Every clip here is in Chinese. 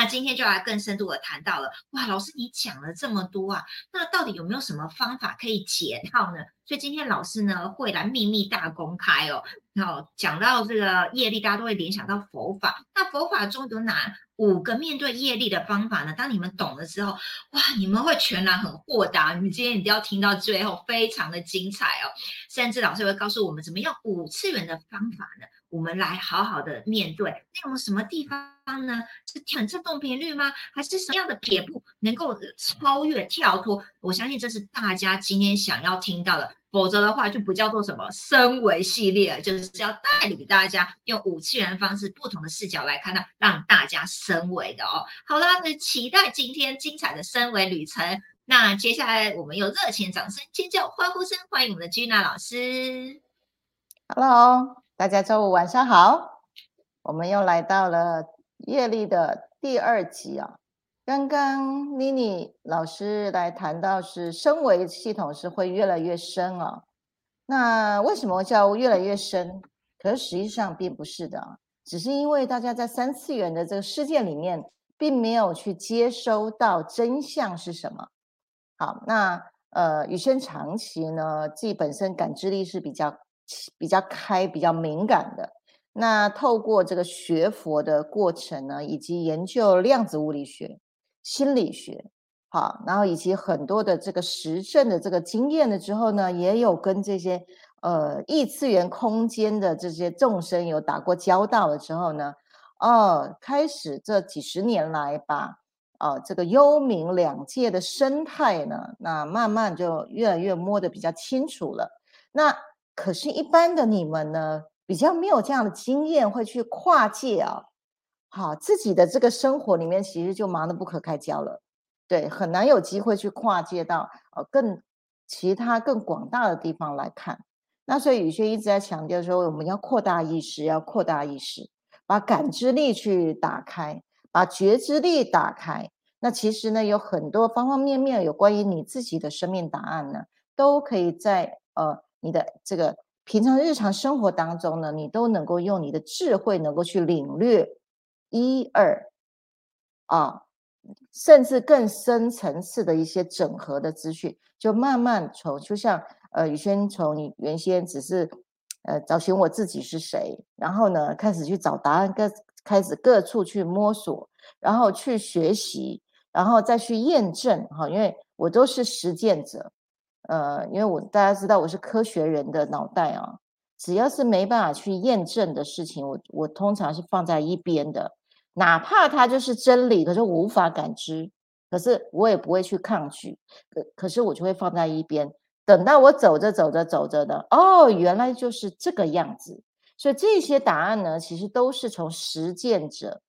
那今天就来更深度的谈到了，哇，老师你讲了这么多啊，那到底有没有什么方法可以解套呢？所以今天老师呢会来秘密大公开哦，然后讲到这个业力，大家都会联想到佛法。那佛法中有哪五个面对业力的方法呢？当你们懂了之后，哇，你们会全然很豁达。你们今天一定要听到最后，非常的精彩哦。甚至老师会告诉我们怎么用五次元的方法呢？我们来好好的面对。那我们什么地方呢？是调振动频率吗？还是什么样的撇步能够超越跳脱？我相信这是大家今天想要听到的。否则的话，就不叫做什么升维系列，就是要带领大家用五次元方式、不同的视角来看到，让大家升维的哦。好啦，那期待今天精彩的升维旅程。那接下来我们用热情掌声、尖叫、欢呼声欢迎我们的 Gina 老师。Hello，大家周五晚上好，我们又来到了业力的第二集啊。刚刚妮妮老师来谈到是升维系统是会越来越深啊，那为什么叫越来越深？可是实际上并不是的，只是因为大家在三次元的这个世界里面，并没有去接收到真相是什么。好，那呃宇轩长期呢，自己本身感知力是比较比较开、比较敏感的。那透过这个学佛的过程呢，以及研究量子物理学。心理学，好，然后以及很多的这个实证的这个经验了之后呢，也有跟这些呃异次元空间的这些众生有打过交道了之后呢，哦，开始这几十年来把哦这个幽冥两界的生态呢，那慢慢就越来越摸得比较清楚了。那可是，一般的你们呢，比较没有这样的经验，会去跨界啊。好，自己的这个生活里面其实就忙得不可开交了，对，很难有机会去跨界到呃更其他更广大的地方来看。那所以宇轩一直在强调说，我们要扩大意识，要扩大意识，把感知力去打开，把觉知力打开。那其实呢，有很多方方面面有关于你自己的生命答案呢，都可以在呃你的这个平常日常生活当中呢，你都能够用你的智慧能够去领略。一二啊，甚至更深层次的一些整合的资讯，就慢慢从就像呃宇轩从你原先只是呃找寻我自己是谁，然后呢开始去找答案，各开始各处去摸索，然后去学习，然后再去验证哈，因为我都是实践者，呃，因为我大家知道我是科学人的脑袋啊，只要是没办法去验证的事情，我我通常是放在一边的。哪怕它就是真理，可是我无法感知，可是我也不会去抗拒，可可是我就会放在一边，等到我走着走着走着的，哦，原来就是这个样子。所以这些答案呢，其实都是从实践者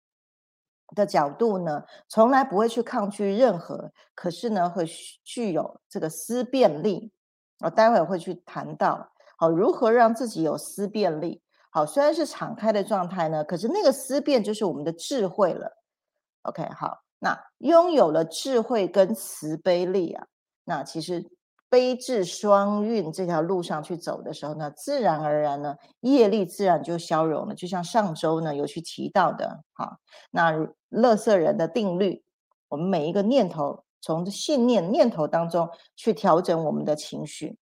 的角度呢，从来不会去抗拒任何，可是呢，会具有这个思辨力。我待会会去谈到，好，如何让自己有思辨力。好，虽然是敞开的状态呢，可是那个思辨就是我们的智慧了。OK，好，那拥有了智慧跟慈悲力啊，那其实悲智双运这条路上去走的时候呢，自然而然呢，业力自然就消融了。就像上周呢有去提到的，好，那乐色人的定律，我们每一个念头从信念念头当中去调整我们的情绪，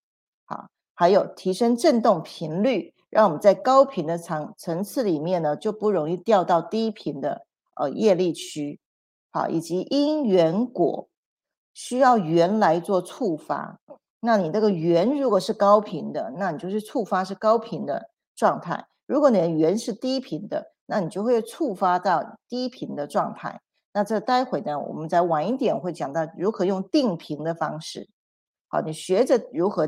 好，还有提升振动频率。让我们在高频的层层次里面呢，就不容易掉到低频的呃业力区，好，以及因缘果需要圆来做触发。那你这个圆如果是高频的，那你就是触发是高频的状态；如果你的圆是低频的，那你就会触发到低频的状态。那这待会呢，我们再晚一点会讲到如何用定频的方式。好，你学着如何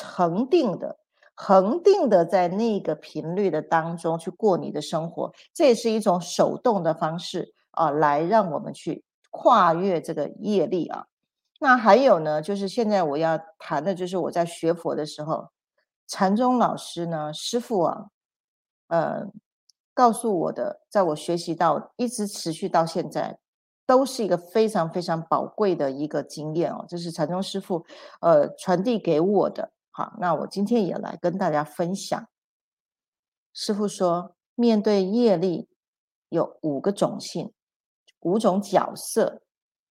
恒定的。恒定的在那个频率的当中去过你的生活，这也是一种手动的方式啊，来让我们去跨越这个业力啊。那还有呢，就是现在我要谈的，就是我在学佛的时候，禅宗老师呢，师父啊，呃，告诉我的，在我学习到一直持续到现在，都是一个非常非常宝贵的一个经验哦，这是禅宗师父呃传递给我的。好，那我今天也来跟大家分享。师傅说，面对业力有五个种性，五种角色，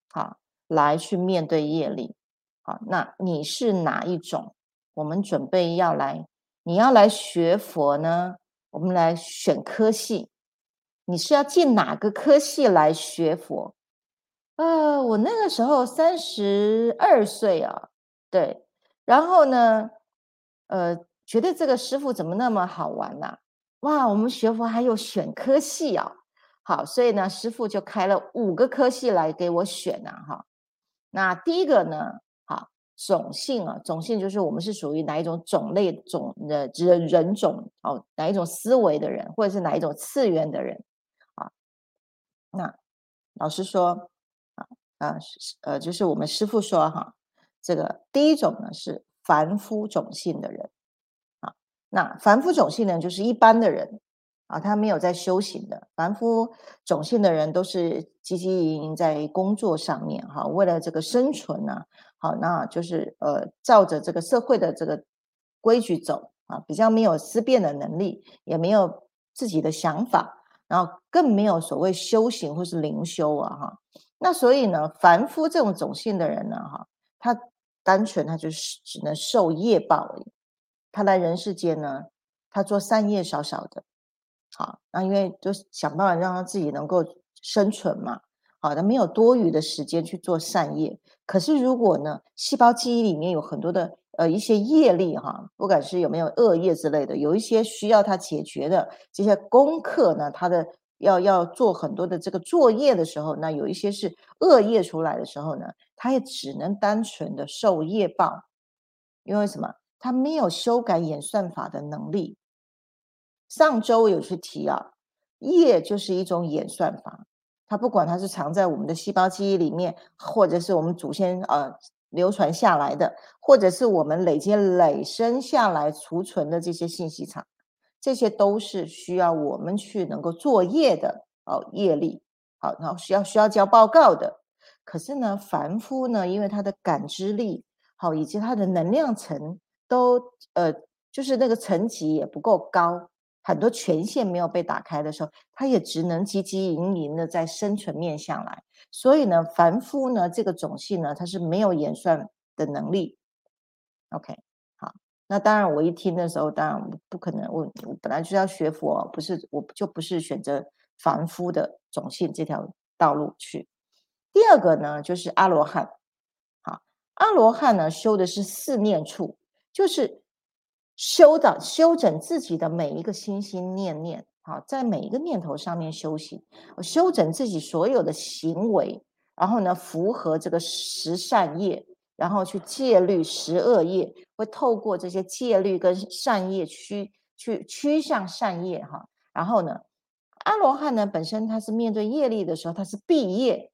好，来去面对业力。好，那你是哪一种？我们准备要来，你要来学佛呢？我们来选科系，你是要进哪个科系来学佛？呃，我那个时候三十二岁啊，对，然后呢，呃，觉得这个师傅怎么那么好玩呐？哇，我们学佛还有选科系啊！好，所以呢，师傅就开了五个科系来给我选呐，哈。那第一个呢，好，种姓啊，种姓就是我们是属于哪一种种类种的人人种哦，哪一种思维的人，或者是哪一种次元的人啊？那老师说啊啊，呃，就是我们师傅说哈，这个第一种呢是凡夫种姓的人啊。那凡夫种姓呢，就是一般的人啊，他没有在修行的。凡夫种姓的人都是汲汲营营在工作上面，哈，为了这个生存呢，好，那就是呃，照着这个社会的这个规矩走啊，比较没有思辨的能力，也没有自己的想法，然后更没有所谓修行或是灵修啊，哈。那所以呢，凡夫这种种姓的人呢，哈，他单纯他就是只能受业报而已。他来人世间呢，他做善业少少的，好，那因为就想办法让他自己能够生存嘛，好，他没有多余的时间去做善业。可是如果呢，细胞记忆里面有很多的呃一些业力哈，不管是有没有恶业之类的，有一些需要他解决的这些功课呢，他的要要做很多的这个作业的时候，那有一些是恶业出来的时候呢，他也只能单纯的受业报，因为什么？他没有修改演算法的能力。上周有去提啊，业就是一种演算法，它不管它是藏在我们的细胞记忆里面，或者是我们祖先呃流传下来的，或者是我们累积累生下来储存的这些信息场，这些都是需要我们去能够作业的哦业力，好，然后需要需要交报告的。可是呢，凡夫呢，因为他的感知力好，以及他的能量层。都呃，就是那个层级也不够高，很多权限没有被打开的时候，他也只能汲汲营营的在生存面向来。所以呢，凡夫呢这个种姓呢，他是没有演算的能力。OK，好，那当然我一听的时候，当然不可能，我我本来就要学佛，不是我就不是选择凡夫的种姓这条道路去。第二个呢，就是阿罗汉。好，阿罗汉呢修的是四念处。就是修的修整自己的每一个心心念念，好，在每一个念头上面修行，修整自己所有的行为，然后呢，符合这个十善业，然后去戒律十恶业，会透过这些戒律跟善业趋去趋向善业哈。然后呢，阿罗汉呢本身他是面对业力的时候，他是毕业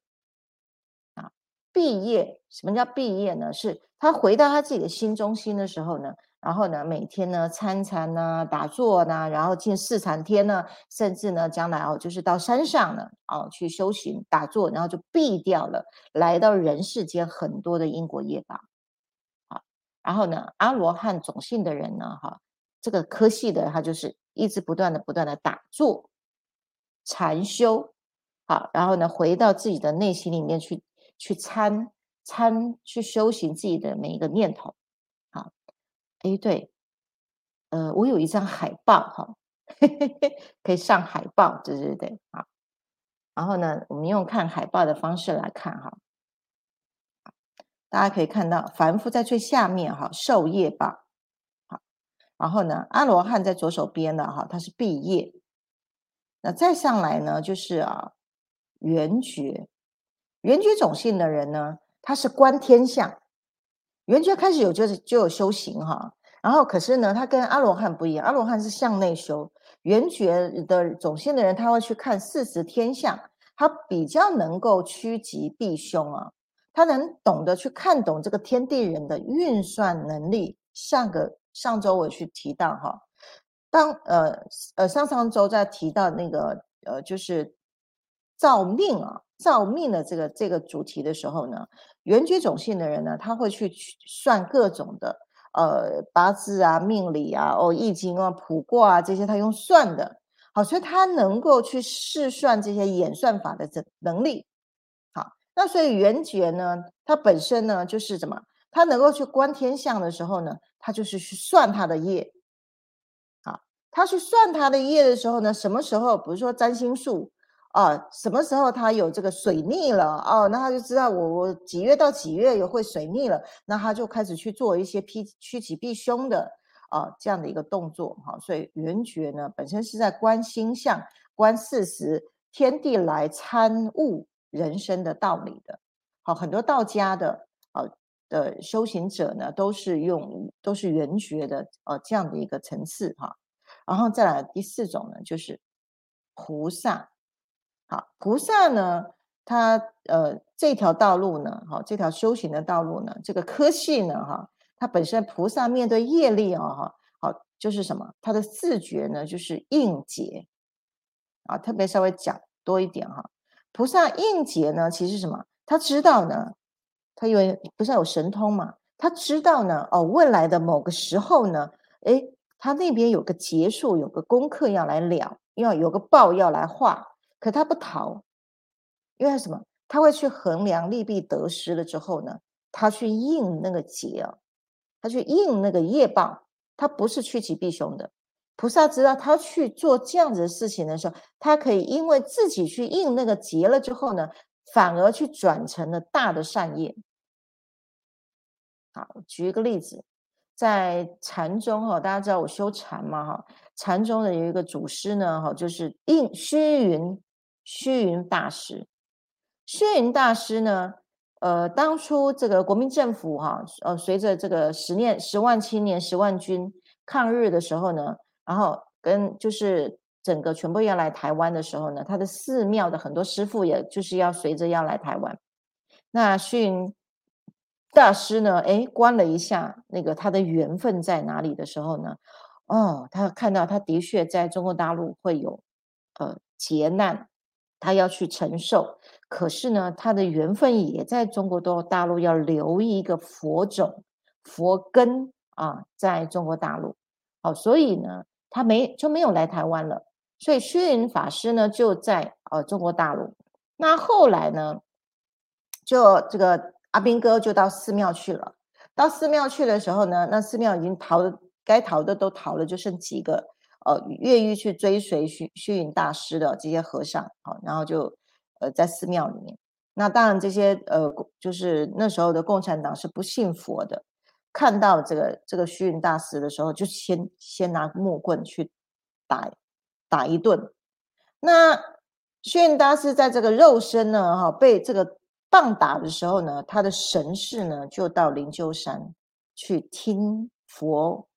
啊，毕业。什么叫毕业呢？是。他回到他自己的心中心的时候呢，然后呢，每天呢参禅呢、打坐呢，然后进四禅天呢，甚至呢，将来哦，就是到山上呢，哦，去修行打坐，然后就避掉了来到人世间很多的因果业报。好，然后呢，阿罗汉种姓的人呢，哈，这个科系的他就是一直不断的、不断的打坐、禅修，好，然后呢，回到自己的内心里面去去参。参去修行自己的每一个念头，哎，对，呃，我有一张海报，哈，可以上海报，对对对，好，然后呢，我们用看海报的方式来看，哈，大家可以看到，凡夫在最下面，哈，受业报，好，然后呢，阿罗汉在左手边的，哈，他是毕业，那再上来呢，就是啊，圆觉，圆觉种姓的人呢。他是观天象，圆觉开始有就是就有修行哈，然后可是呢，他跟阿罗汉不一样，阿罗汉是向内修，圆觉的种姓的人他会去看四时天象，他比较能够趋吉避凶啊，他能懂得去看懂这个天地人的运算能力。上个上周我去提到哈，当呃呃上上周在提到那个呃就是造命啊。造命的这个这个主题的时候呢，圆觉种姓的人呢，他会去算各种的呃八字啊、命理啊、哦易经啊、卜卦啊这些，他用算的。好，所以他能够去试算这些演算法的这能力。好，那所以元觉呢，它本身呢就是什么？它能够去观天象的时候呢，它就是去算它的业。好，他去算他的业的时候呢，什么时候？比如说占星术啊，什么时候他有这个水逆了哦，那他就知道我我几月到几月有会水逆了，那他就开始去做一些辟趋吉避凶的。啊，这样的一个动作哈，所以圆觉呢本身是在观星象、观事实、天地来参悟人生的道理的。好，很多道家的啊的修行者呢，都是用都是圆觉的啊这样的一个层次哈。然后再来第四种呢，就是菩萨。好，菩萨呢，他呃这条道路呢，好这条修行的道路呢，这个科系呢，哈。他本身菩萨面对业力啊，哈，好，就是什么？他的自觉呢，就是应劫啊，特别稍微讲多一点哈。菩萨应劫呢，其实什么？他知道呢，他因为菩萨有神通嘛，他知道呢，哦，未来的某个时候呢，哎，他那边有个结束，有个功课要来了，要有个报要来画，可他不逃，因为什么？他会去衡量利弊得失了之后呢，他去应那个劫啊。他去应那个业报，他不是趋吉避凶的。菩萨知道他去做这样子的事情的时候，他可以因为自己去应那个劫了之后呢，反而去转成了大的善业。好，举一个例子，在禅宗哈，大家知道我修禅嘛哈，禅宗的有一个祖师呢哈，就是应虚云虚云大师。虚云大师呢。呃，当初这个国民政府哈，呃，随着这个十年十万青年十万军抗日的时候呢，然后跟就是整个全部要来台湾的时候呢，他的寺庙的很多师傅也就是要随着要来台湾。那虚云大师呢，哎，观了一下那个他的缘分在哪里的时候呢，哦，他看到他的确在中国大陆会有呃劫难，他要去承受。可是呢，他的缘分也在中国大陆要留一个佛种、佛根啊，在中国大陆。好，所以呢，他没就没有来台湾了。所以虚云法师呢，就在呃中国大陆。那后来呢，就这个阿斌哥就到寺庙去了。到寺庙去的时候呢，那寺庙已经逃的该逃的都逃了，就剩几个呃愿意去追随虚虚云大师的这些和尚。好，然后就。呃，在寺庙里面，那当然这些呃，就是那时候的共产党是不信佛的，看到这个这个虚云大师的时候，就先先拿木棍去打打一顿。那虚云大师在这个肉身呢，哈，被这个棒打的时候呢，他的神识呢，就到灵鹫山去听佛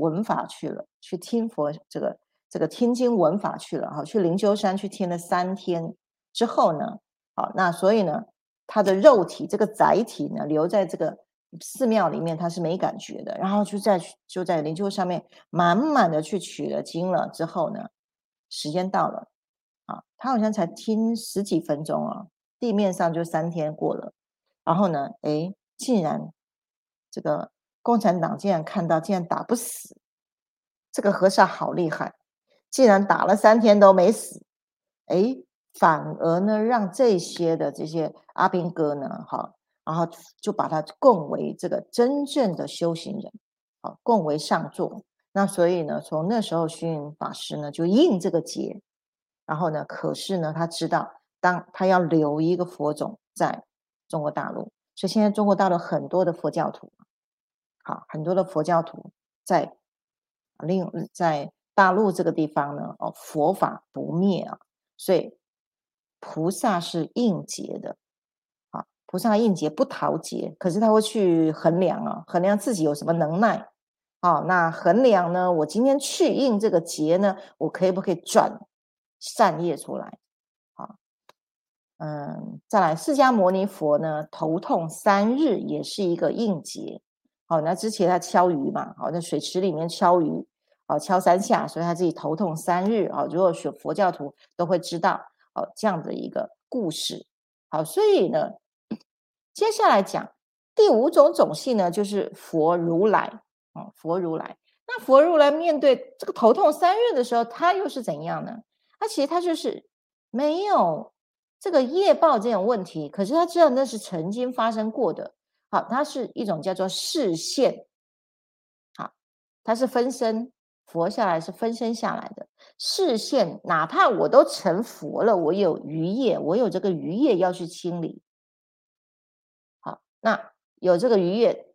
闻法去了，去听佛这个这个听经闻法去了，哈，去灵鹫山去听了三天。之后呢？好，那所以呢，他的肉体这个载体呢，留在这个寺庙里面，他是没感觉的。然后就在就在灵鹫上面满满的去取了经了。之后呢，时间到了，啊，他好像才听十几分钟啊，地面上就三天过了。然后呢，哎，竟然这个共产党竟然看到，竟然打不死这个和尚，好厉害，竟然打了三天都没死，哎。反而呢，让这些的这些阿兵哥呢，哈，然后就把他供为这个真正的修行人，好，供为上座。那所以呢，从那时候虚云法师呢就应这个劫，然后呢，可是呢，他知道当他要留一个佛种在中国大陆，所以现在中国大陆很多的佛教徒，好，很多的佛教徒在另在大陆这个地方呢，哦，佛法不灭啊，所以。菩萨是应劫的，啊，菩萨应劫不逃劫，可是他会去衡量啊，衡量自己有什么能耐，啊，那衡量呢，我今天去应这个劫呢，我可以不可以转善业出来？啊，嗯，再来，释迦牟尼佛呢，头痛三日也是一个应劫，好，那之前他敲鱼嘛，好，在水池里面敲鱼，好，敲三下，所以他自己头痛三日，啊，如果学佛教徒都会知道。好，这样的一个故事。好，所以呢，接下来讲第五种种性呢，就是佛如来。啊，佛如来。那佛如来面对这个头痛三日的时候，他又是怎样呢？他其实他就是没有这个业报这种问题，可是他知道那是曾经发生过的。好，它是一种叫做视线。好，它是分身佛下来是分身下来的视线，哪怕我都成佛了，我有余业，我有这个余业要去清理。好，那有这个余业。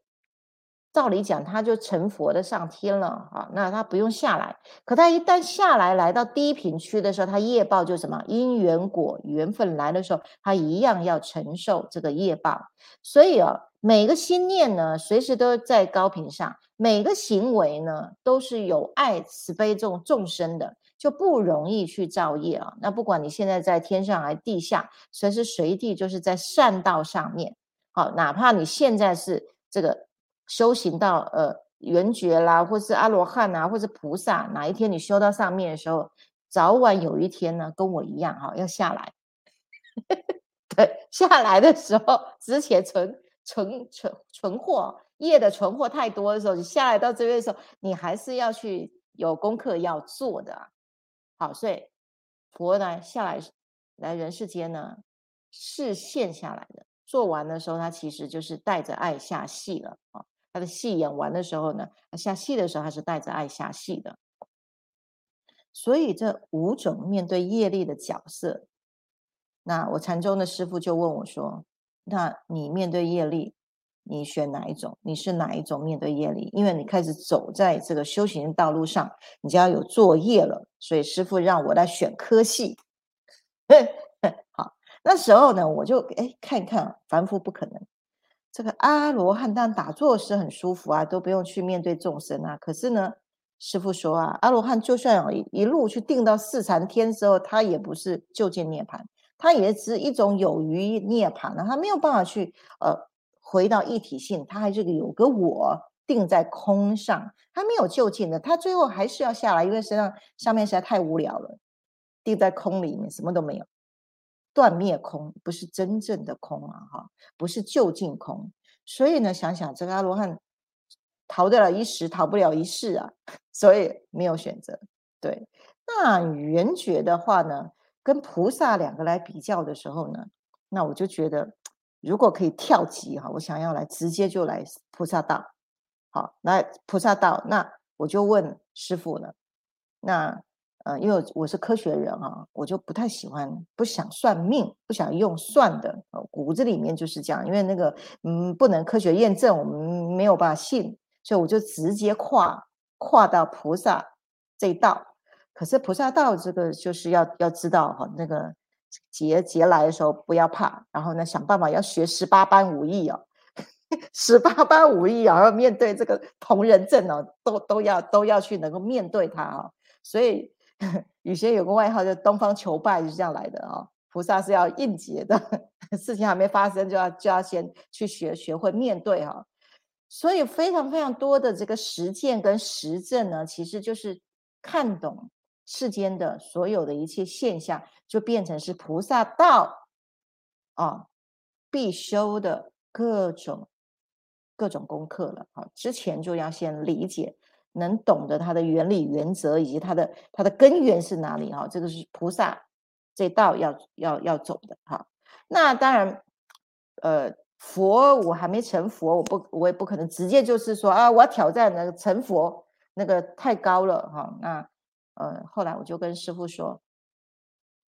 照理讲，他就成佛的上天了啊，那他不用下来。可他一旦下来，来到低频区的时候，他业报就什么因缘果缘分来的时候，他一样要承受这个业报。所以啊，每个心念呢，随时都在高频上；每个行为呢，都是有爱慈悲这种众生的，就不容易去造业啊。那不管你现在在天上还是地下，随时随地就是在善道上面。好，哪怕你现在是这个。修行到呃圆觉啦，或是阿罗汉啊，或是菩萨，哪一天你修到上面的时候，早晚有一天呢，跟我一样哈，要下来。对，下来的时候，之前存存存存货业的存货太多的时候，你下来到这边的时候，你还是要去有功课要做的啊。好，所以佛呢下来来人世间呢，是现下来的。做完的时候，他其实就是带着爱下戏了啊。他的戏演完的时候呢，下戏的时候他是带着爱下戏的，所以这五种面对业力的角色，那我禅宗的师傅就问我说：“那你面对业力，你选哪一种？你是哪一种面对业力？因为你开始走在这个修行道路上，你就要有作业了。所以师傅让我来选科系。好，那时候呢，我就哎看一看，凡夫不可能。”这个阿罗汉当打坐是很舒服啊，都不用去面对众生啊。可是呢，师傅说啊，阿罗汉就算一一路去定到四禅天之后，他也不是就近涅槃，他也是一种有余涅槃呢。他没有办法去呃回到一体性，他还是有个我定在空上，他没有就近的，他最后还是要下来，因为身上上面实在太无聊了，定在空里面什么都没有。断灭空不是真正的空啊，哈，不是就近空。所以呢，想想这个阿罗汉逃得了一时，逃不了一世啊，所以没有选择。对，那圆觉的话呢，跟菩萨两个来比较的时候呢，那我就觉得，如果可以跳级哈，我想要来直接就来菩萨道。好，来菩萨道，那我就问师傅了，那。呃，因为我是科学人啊，我就不太喜欢，不想算命，不想用算的，骨子里面就是这样。因为那个，嗯，不能科学验证，我们没有办法信，所以我就直接跨跨到菩萨这一道。可是菩萨道这个就是要要知道哈，那个劫劫来的时候不要怕，然后呢想办法要学十八般武艺哦，十八般武艺啊，要面对这个同人阵哦，都都要都要去能够面对它啊，所以。以前有个外号叫“东方求败”，就是这样来的啊。菩萨是要应劫的，事情还没发生，就要就要先去学学会面对哈。所以非常非常多的这个实践跟实证呢，其实就是看懂世间的所有的一切现象，就变成是菩萨道啊必修的各种各种功课了啊。之前就要先理解。能懂得它的原理、原则以及它的它的根源是哪里？哈，这个是菩萨这道要要要走的哈。那当然，呃，佛我还没成佛，我不我也不可能直接就是说啊，我要挑战那个成佛，那个太高了哈。那呃，后来我就跟师傅说，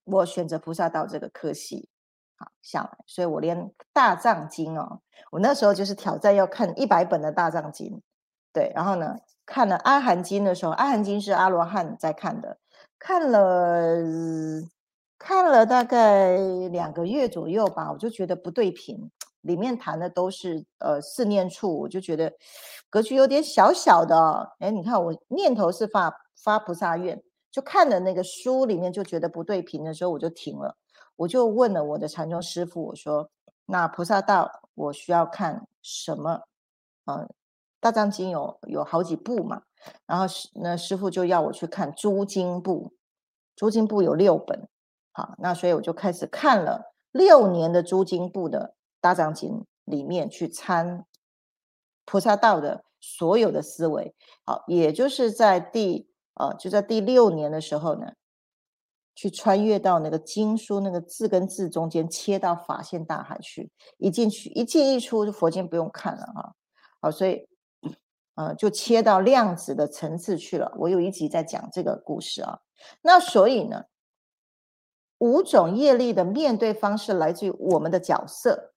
我选择菩萨道这个科系，好下来，所以我连大藏经哦，我那时候就是挑战要看一百本的大藏经，对，然后呢。看了《阿含经》的时候，《阿含经》是阿罗汉在看的，看了看了大概两个月左右吧，我就觉得不对频，里面谈的都是呃四念处，我就觉得格局有点小小的。哎，你看我念头是发发菩萨愿，就看了那个书里面就觉得不对频的时候，我就停了，我就问了我的禅宗师傅，我说：“那菩萨道我需要看什么？”嗯。大藏经有有好几部嘛，然后师那师傅就要我去看诸经部，诸经部有六本，好，那所以我就开始看了六年的诸经部的大藏经里面去参菩萨道的所有的思维。好，也就是在第呃，就在第六年的时候呢，去穿越到那个经书那个字跟字中间，切到法线大海去，一进去一进一出，佛经不用看了哈。好，所以呃，就切到量子的层次去了。我有一集在讲这个故事啊。那所以呢，五种业力的面对方式来自于我们的角色。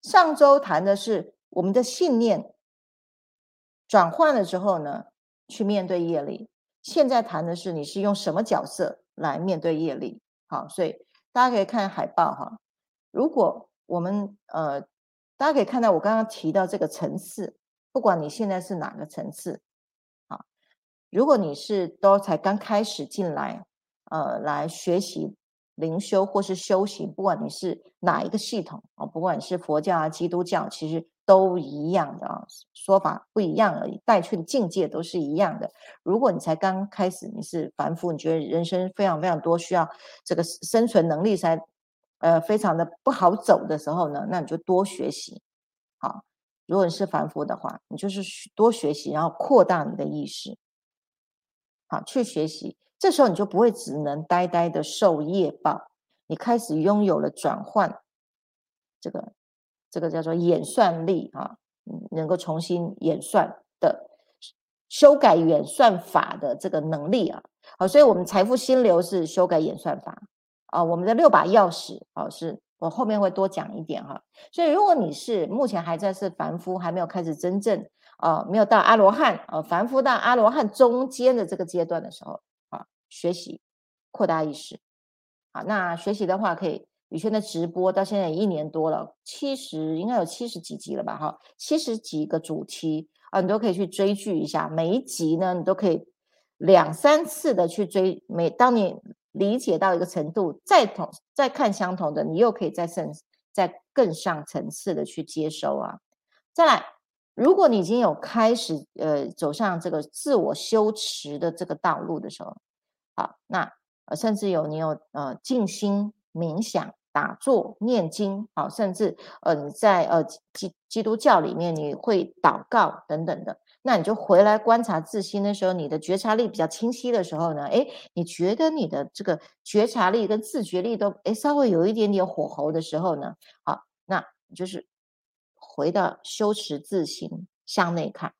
上周谈的是我们的信念转换了之后呢，去面对业力。现在谈的是你是用什么角色来面对业力。好，所以大家可以看海报哈。如果我们呃，大家可以看到我刚刚提到这个层次，不管你现在是哪个层次，啊，如果你是都才刚开始进来，呃，来学习。灵修或是修行，不管你是哪一个系统啊，不管你是佛教啊、基督教，其实都一样的啊，说法不一样而已，带去的境界都是一样的。如果你才刚开始，你是凡夫，你觉得人生非常非常多需要这个生存能力才呃非常的不好走的时候呢，那你就多学习。好，如果你是凡夫的话，你就是多学习，然后扩大你的意识，好去学习。这时候你就不会只能呆呆的受业报，你开始拥有了转换，这个这个叫做演算力啊，能够重新演算的修改演算法的这个能力啊，好，所以我们财富心流是修改演算法啊，我们的六把钥匙啊，是我后面会多讲一点哈，所以如果你是目前还在是凡夫，还没有开始真正啊，没有到阿罗汉啊，凡夫到阿罗汉中间的这个阶段的时候啊。学习扩大意识，好，那学习的话可以，宇轩的直播到现在也一年多了，七十应该有七十几集了吧？哈，七十几个主题啊，你都可以去追剧一下。每一集呢，你都可以两三次的去追。每当你理解到一个程度，再同再看相同的，你又可以再上再更上层次的去接收啊。再来，如果你已经有开始呃走上这个自我修持的这个道路的时候，好，那呃，甚至有你有呃静心冥想、打坐、念经，好，甚至呃你在呃基基督教里面你会祷告等等的，那你就回来观察自心的时候，你的觉察力比较清晰的时候呢，诶，你觉得你的这个觉察力跟自觉力都诶稍微有一点点火候的时候呢，好，那就是回到修持自心，向内看。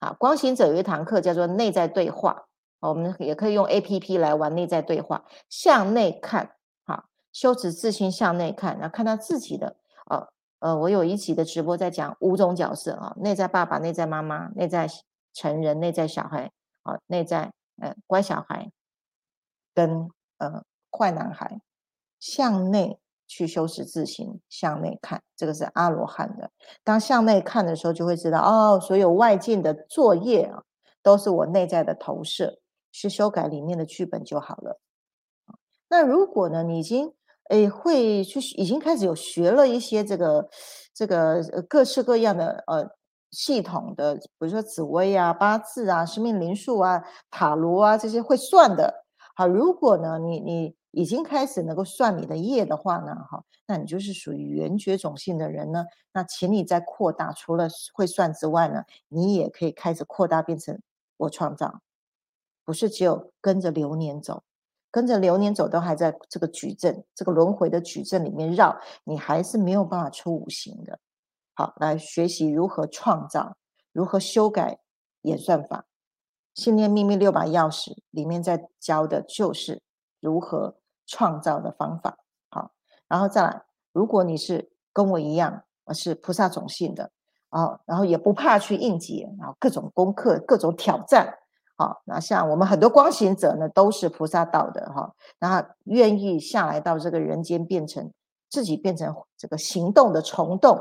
好，光行者有一堂课叫做内在对话。我们也可以用 A P P 来玩内在对话，向内看，好，修持自心向内看，然后看到自己的，呃呃，我有一期的直播在讲五种角色啊，内在爸爸、内在妈妈、内在成人、内在小孩，啊，内在呃乖小孩，跟呃坏男孩，向内去修饰自心，向内看，这个是阿罗汉的。当向内看的时候，就会知道哦，所有外境的作业啊，都是我内在的投射。去修改里面的剧本就好了。那如果呢，你已经诶会去，已经开始有学了一些这个这个各式各样的呃系统的，比如说紫薇啊、八字啊、生命灵数啊、塔罗啊这些会算的。好，如果呢你你已经开始能够算你的业的话呢，哈，那你就是属于圆觉种性的人呢。那请你再扩大，除了会算之外呢，你也可以开始扩大变成我创造。不是只有跟着流年走，跟着流年走都还在这个矩阵、这个轮回的矩阵里面绕，你还是没有办法出五行的。好，来学习如何创造，如何修改演算法。信念秘密六把钥匙里面在教的就是如何创造的方法。好，然后再来，如果你是跟我一样，我是菩萨种性的，啊，然后也不怕去应劫，然后各种功课、各种挑战。好，那像我们很多光行者呢，都是菩萨道的哈，然后愿意下来到这个人间，变成自己变成这个行动的虫洞，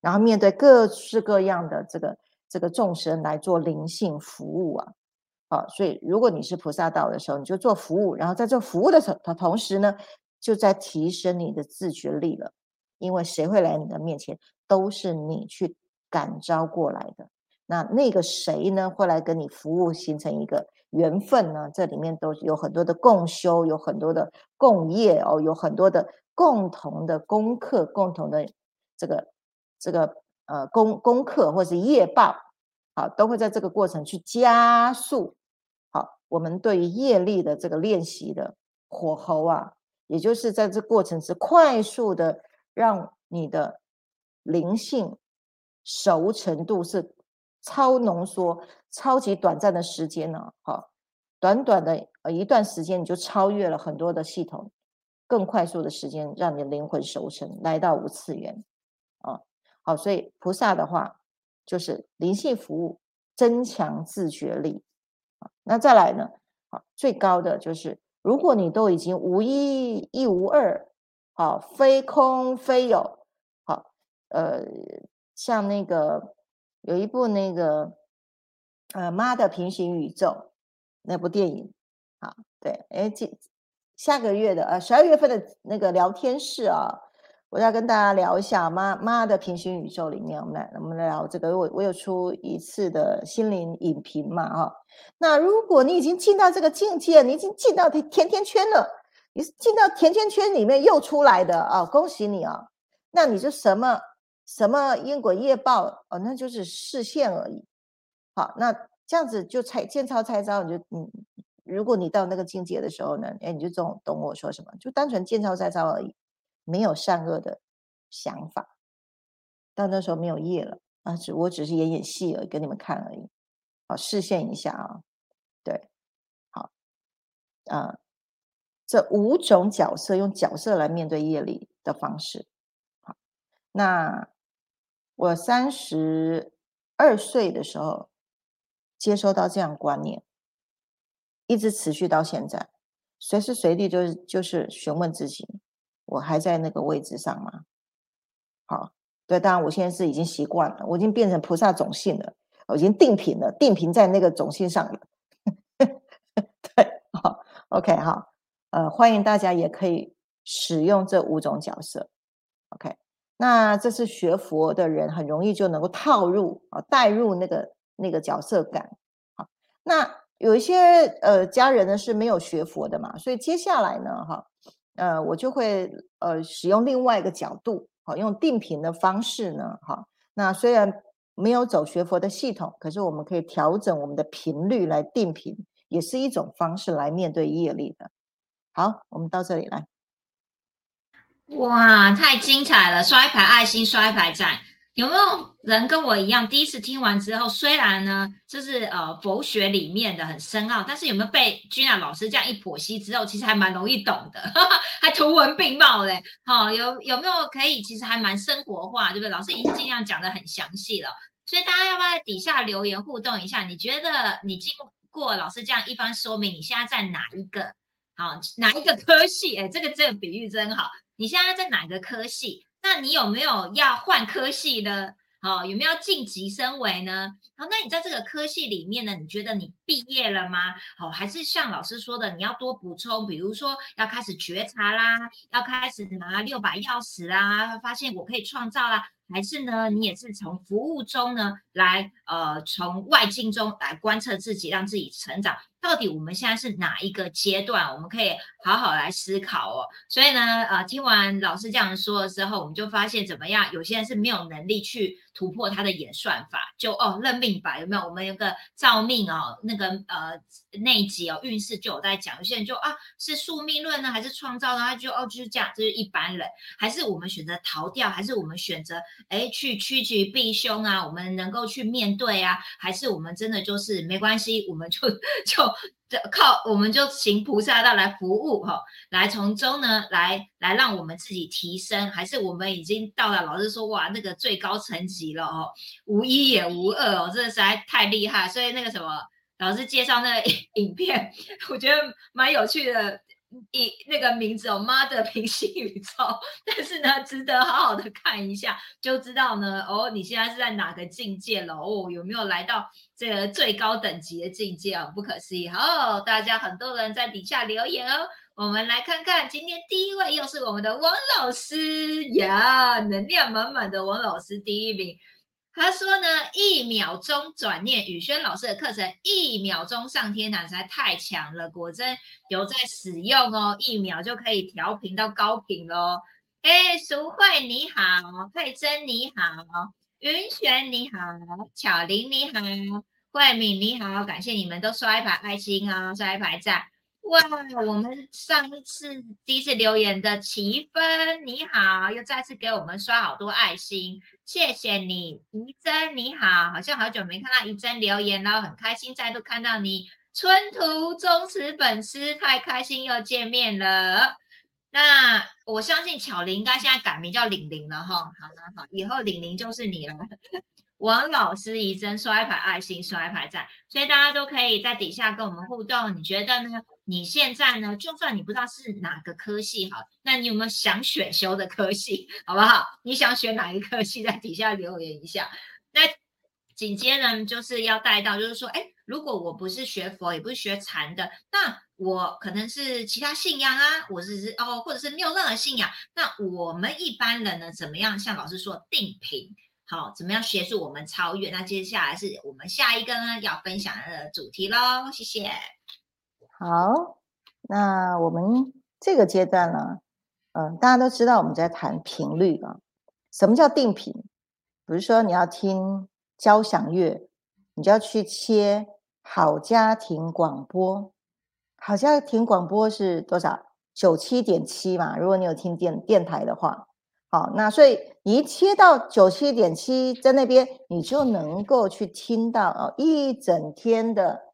然后面对各式各样的这个这个众生来做灵性服务啊，好，所以如果你是菩萨道的时候，你就做服务，然后在做服务的同同时呢，就在提升你的自觉力了，因为谁会来你的面前，都是你去感召过来的。那那个谁呢，会来跟你服务，形成一个缘分呢？这里面都有很多的共修，有很多的共业哦，有很多的共同的功课，共同的这个这个呃功功课或是业报，好，都会在这个过程去加速，好，我们对于业力的这个练习的火候啊，也就是在这过程是快速的让你的灵性熟成度是超浓缩、超级短暂的时间呢，好，短短的呃一段时间你就超越了很多的系统。更快速的时间，让你灵魂熟成，来到五次元，啊，好，所以菩萨的话就是灵性服务，增强自觉力，啊，那再来呢，好，最高的就是，如果你都已经无一一无二，好，非空非有，好，呃，像那个有一部那个呃妈的平行宇宙那部电影，好，对，哎，这。下个月的呃十二月份的那个聊天室啊，我要跟大家聊一下妈妈的平行宇宙里面，我们来我们来聊这个。我我有出一次的心灵影评嘛哈。那如果你已经进到这个境界，你已经进到甜甜圈了，你是进到甜甜圈里面又出来的啊，恭喜你啊！那你就什么什么因果业报哦，那就是视线而已。好，那这样子就猜见招拆招，你就嗯。如果你到那个境界的时候呢，哎，你就懂懂我说什么，就单纯见招拆招而已，没有善恶的想法。到那时候没有业了啊，只我只是演演戏而已，给你们看而已。好，视线一下啊，对，好，啊，这五种角色用角色来面对业力的方式。好，那我三十二岁的时候接收到这样观念。一直持续到现在，随时随地就是就是询问自己，我还在那个位置上吗？好，对，当然我现在是已经习惯了，我已经变成菩萨种性了，我已经定频了，定频在那个种性上了。对，好，OK，好，呃，欢迎大家也可以使用这五种角色。OK，那这是学佛的人很容易就能够套入啊，带入那个那个角色感。好，那。有一些呃家人呢是没有学佛的嘛，所以接下来呢，哈，呃，我就会呃使用另外一个角度，好，用定频的方式呢，哈，那虽然没有走学佛的系统，可是我们可以调整我们的频率来定频，也是一种方式来面对业力的。好，我们到这里来。哇，太精彩了！刷一排爱心，刷一排赞。有没有人跟我一样，第一次听完之后，虽然呢，这是呃佛学里面的很深奥，但是有没有被君雅老师这样一剖析之后，其实还蛮容易懂的，还图文并茂嘞。好，有有没有可以，其实还蛮生活化，对不对？老师已经尽量讲的很详细了，所以大家要不要在底下留言互动一下？你觉得你经过老师这样一番说明，你现在在哪一个？好，哪一个科系？哎，这个这个比喻真好。你现在在哪个科系？那你有没有要换科系呢？好，有没有晋级升维呢？好，那你在这个科系里面呢？你觉得你毕业了吗？好，还是像老师说的，你要多补充，比如说要开始觉察啦，要开始拿六把钥匙啦，发现我可以创造啦。还是呢，你也是从服务中呢来，呃，从外境中来观测自己，让自己成长。到底我们现在是哪一个阶段？我们可以好好来思考哦。所以呢，呃，听完老师这样说的时候，我们就发现怎么样？有些人是没有能力去突破他的演算法，就哦认命吧，有没有？我们有个造命哦，那个呃那一集哦运势就有在讲。有些人就啊是宿命论呢，还是创造呢？他就哦就是这样，就是一般人。还是我们选择逃掉？还是我们选择？哎，去趋吉避凶啊，我们能够去面对啊，还是我们真的就是没关系，我们就 就靠我们就行菩萨道来服务哈，来从中呢来来让我们自己提升，还是我们已经到了老师说哇那个最高层级了哦，无一也无二哦，真的实在太厉害，所以那个什么老师介绍那个 影片，我觉得蛮有趣的。以那个名字哦，妈的平行宇宙，但是呢，值得好好的看一下，就知道呢，哦，你现在是在哪个境界了？哦，有没有来到这个最高等级的境界哦？不可思议！好，大家很多人在底下留言哦，我们来看看，今天第一位又是我们的王老师呀，能量满满的王老师第一名。他说呢，一秒钟转念，宇轩老师的课程一秒钟上天堂实在太强了，果真有在使用哦，一秒就可以调频到高频喽。哎，淑慧你好，佩珍你好，云璇你好，巧玲你好，慧敏你好，感谢你们都刷一排爱心啊，刷一排赞。哇，我们上一次第一次留言的齐芬你好，又再次给我们刷好多爱心，谢谢你。怡珍你好，好像好久没看到怡珍留言了，很开心再度看到你。春图忠实粉丝，太开心又见面了。那我相信巧玲应该现在改名叫玲玲了哈，好了好，以后玲玲就是你了。王老师怡珍刷一排爱心，刷一排赞，所以大家都可以在底下跟我们互动。你觉得呢？你现在呢？就算你不知道是哪个科系好，那你有没有想选修的科系？好不好？你想选哪一科系，在底下留言一下。那紧接着就是要带到，就是说，哎，如果我不是学佛，也不是学禅的，那我可能是其他信仰啊，我是是哦，或者是没有任何信仰。那我们一般人呢，怎么样？像老师说定频，好，怎么样协助我们超越？那接下来是我们下一个呢要分享的主题喽。谢谢。好，那我们这个阶段呢，嗯，大家都知道我们在谈频率啊。什么叫定频？比如说你要听交响乐，你就要去切好家庭广播。好家庭广播是多少？九七点七嘛。如果你有听电电台的话，好，那所以你一切到九七点七，在那边你就能够去听到哦一整天的。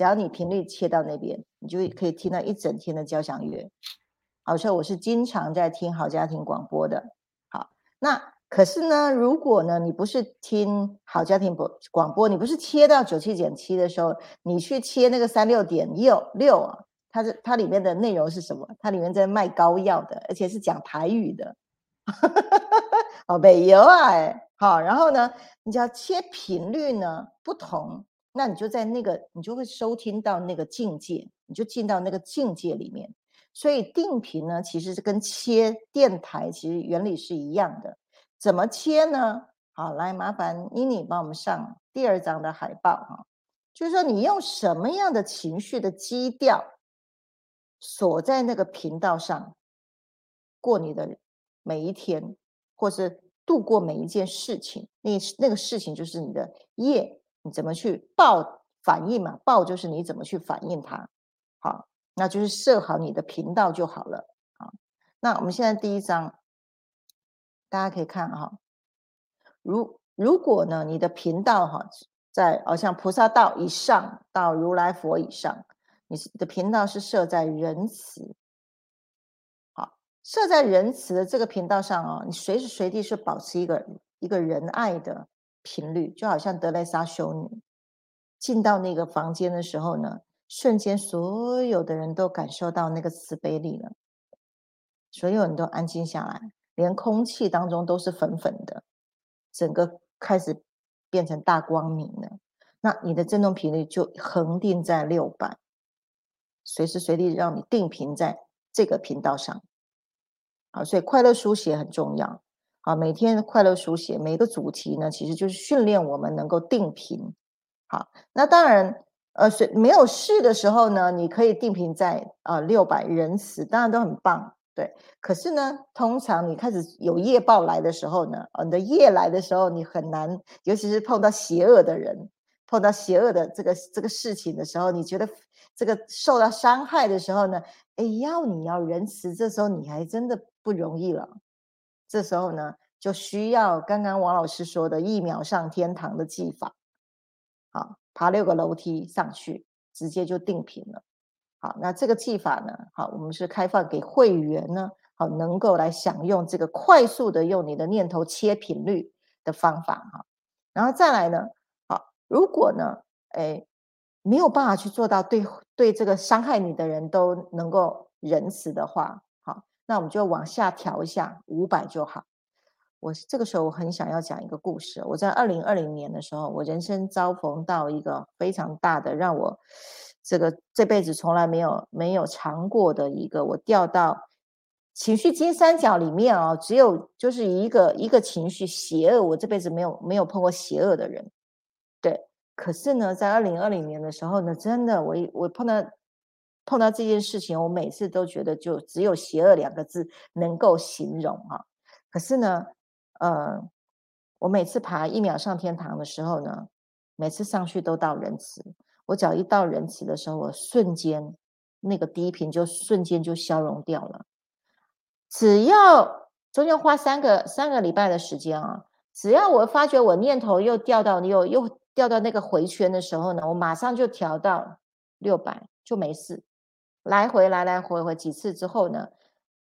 只要你频率切到那边，你就可以听到一整天的交响乐。好，所以我是经常在听好家庭广播的。好，那可是呢，如果呢你不是听好家庭播广播，你不是切到九七减七的时候，你去切那个三六点六六啊，它是它里面的内容是什么？它里面在卖膏药的，而且是讲台语的。哦，北邮啊，哎，好，然后呢，你就要切频率呢不同。那你就在那个，你就会收听到那个境界，你就进到那个境界里面。所以定频呢，其实是跟切电台其实原理是一样的。怎么切呢？好，来麻烦妮妮帮我们上第二张的海报哈。就是说，你用什么样的情绪的基调锁在那个频道上，过你的每一天，或是度过每一件事情，那那个事情就是你的业。你怎么去报反应嘛？报就是你怎么去反应它，好，那就是设好你的频道就好了。好，那我们现在第一章，大家可以看哈，如如果呢，你的频道哈，在哦像菩萨道以上到如来佛以上，你的频道是设在仁慈，好，设在仁慈的这个频道上哦，你随时随地是保持一个一个仁爱的。频率就好像德莱莎修女进到那个房间的时候呢，瞬间所有的人都感受到那个慈悲力了，所有人都安静下来，连空气当中都是粉粉的，整个开始变成大光明了。那你的振动频率就恒定在六百，随时随地让你定频在这个频道上。好，所以快乐书写很重要。啊，每天快乐书写，每个主题呢，其实就是训练我们能够定频。好，那当然，呃，是没有事的时候呢，你可以定频在呃六百人次，当然都很棒，对。可是呢，通常你开始有业报来的时候呢，呃，你的业来的时候，你很难，尤其是碰到邪恶的人，碰到邪恶的这个这个事情的时候，你觉得这个受到伤害的时候呢，哎，要你要仁慈，这时候你还真的不容易了。这时候呢，就需要刚刚王老师说的一秒上天堂的技法，好，爬六个楼梯上去，直接就定频了。好，那这个技法呢，好，我们是开放给会员呢，好，能够来享用这个快速的用你的念头切频率的方法哈。然后再来呢，好，如果呢，哎，没有办法去做到对对这个伤害你的人都能够仁慈的话。那我们就往下调一下，五百就好。我这个时候我很想要讲一个故事。我在二零二零年的时候，我人生遭逢到一个非常大的，让我这个这辈子从来没有没有尝过的一个，我掉到情绪金三角里面哦，只有就是一个一个情绪邪恶，我这辈子没有没有碰过邪恶的人。对，可是呢，在二零二零年的时候呢，真的我我碰到。碰到这件事情，我每次都觉得就只有“邪恶”两个字能够形容哈。可是呢，呃，我每次爬一秒上天堂的时候呢，每次上去都到仁慈。我只要一到仁慈的时候，我瞬间那个低频就瞬间就消融掉了。只要中间花三个三个礼拜的时间啊，只要我发觉我念头又掉到又又掉到那个回圈的时候呢，我马上就调到六百就没事。来回来来回回几次之后呢，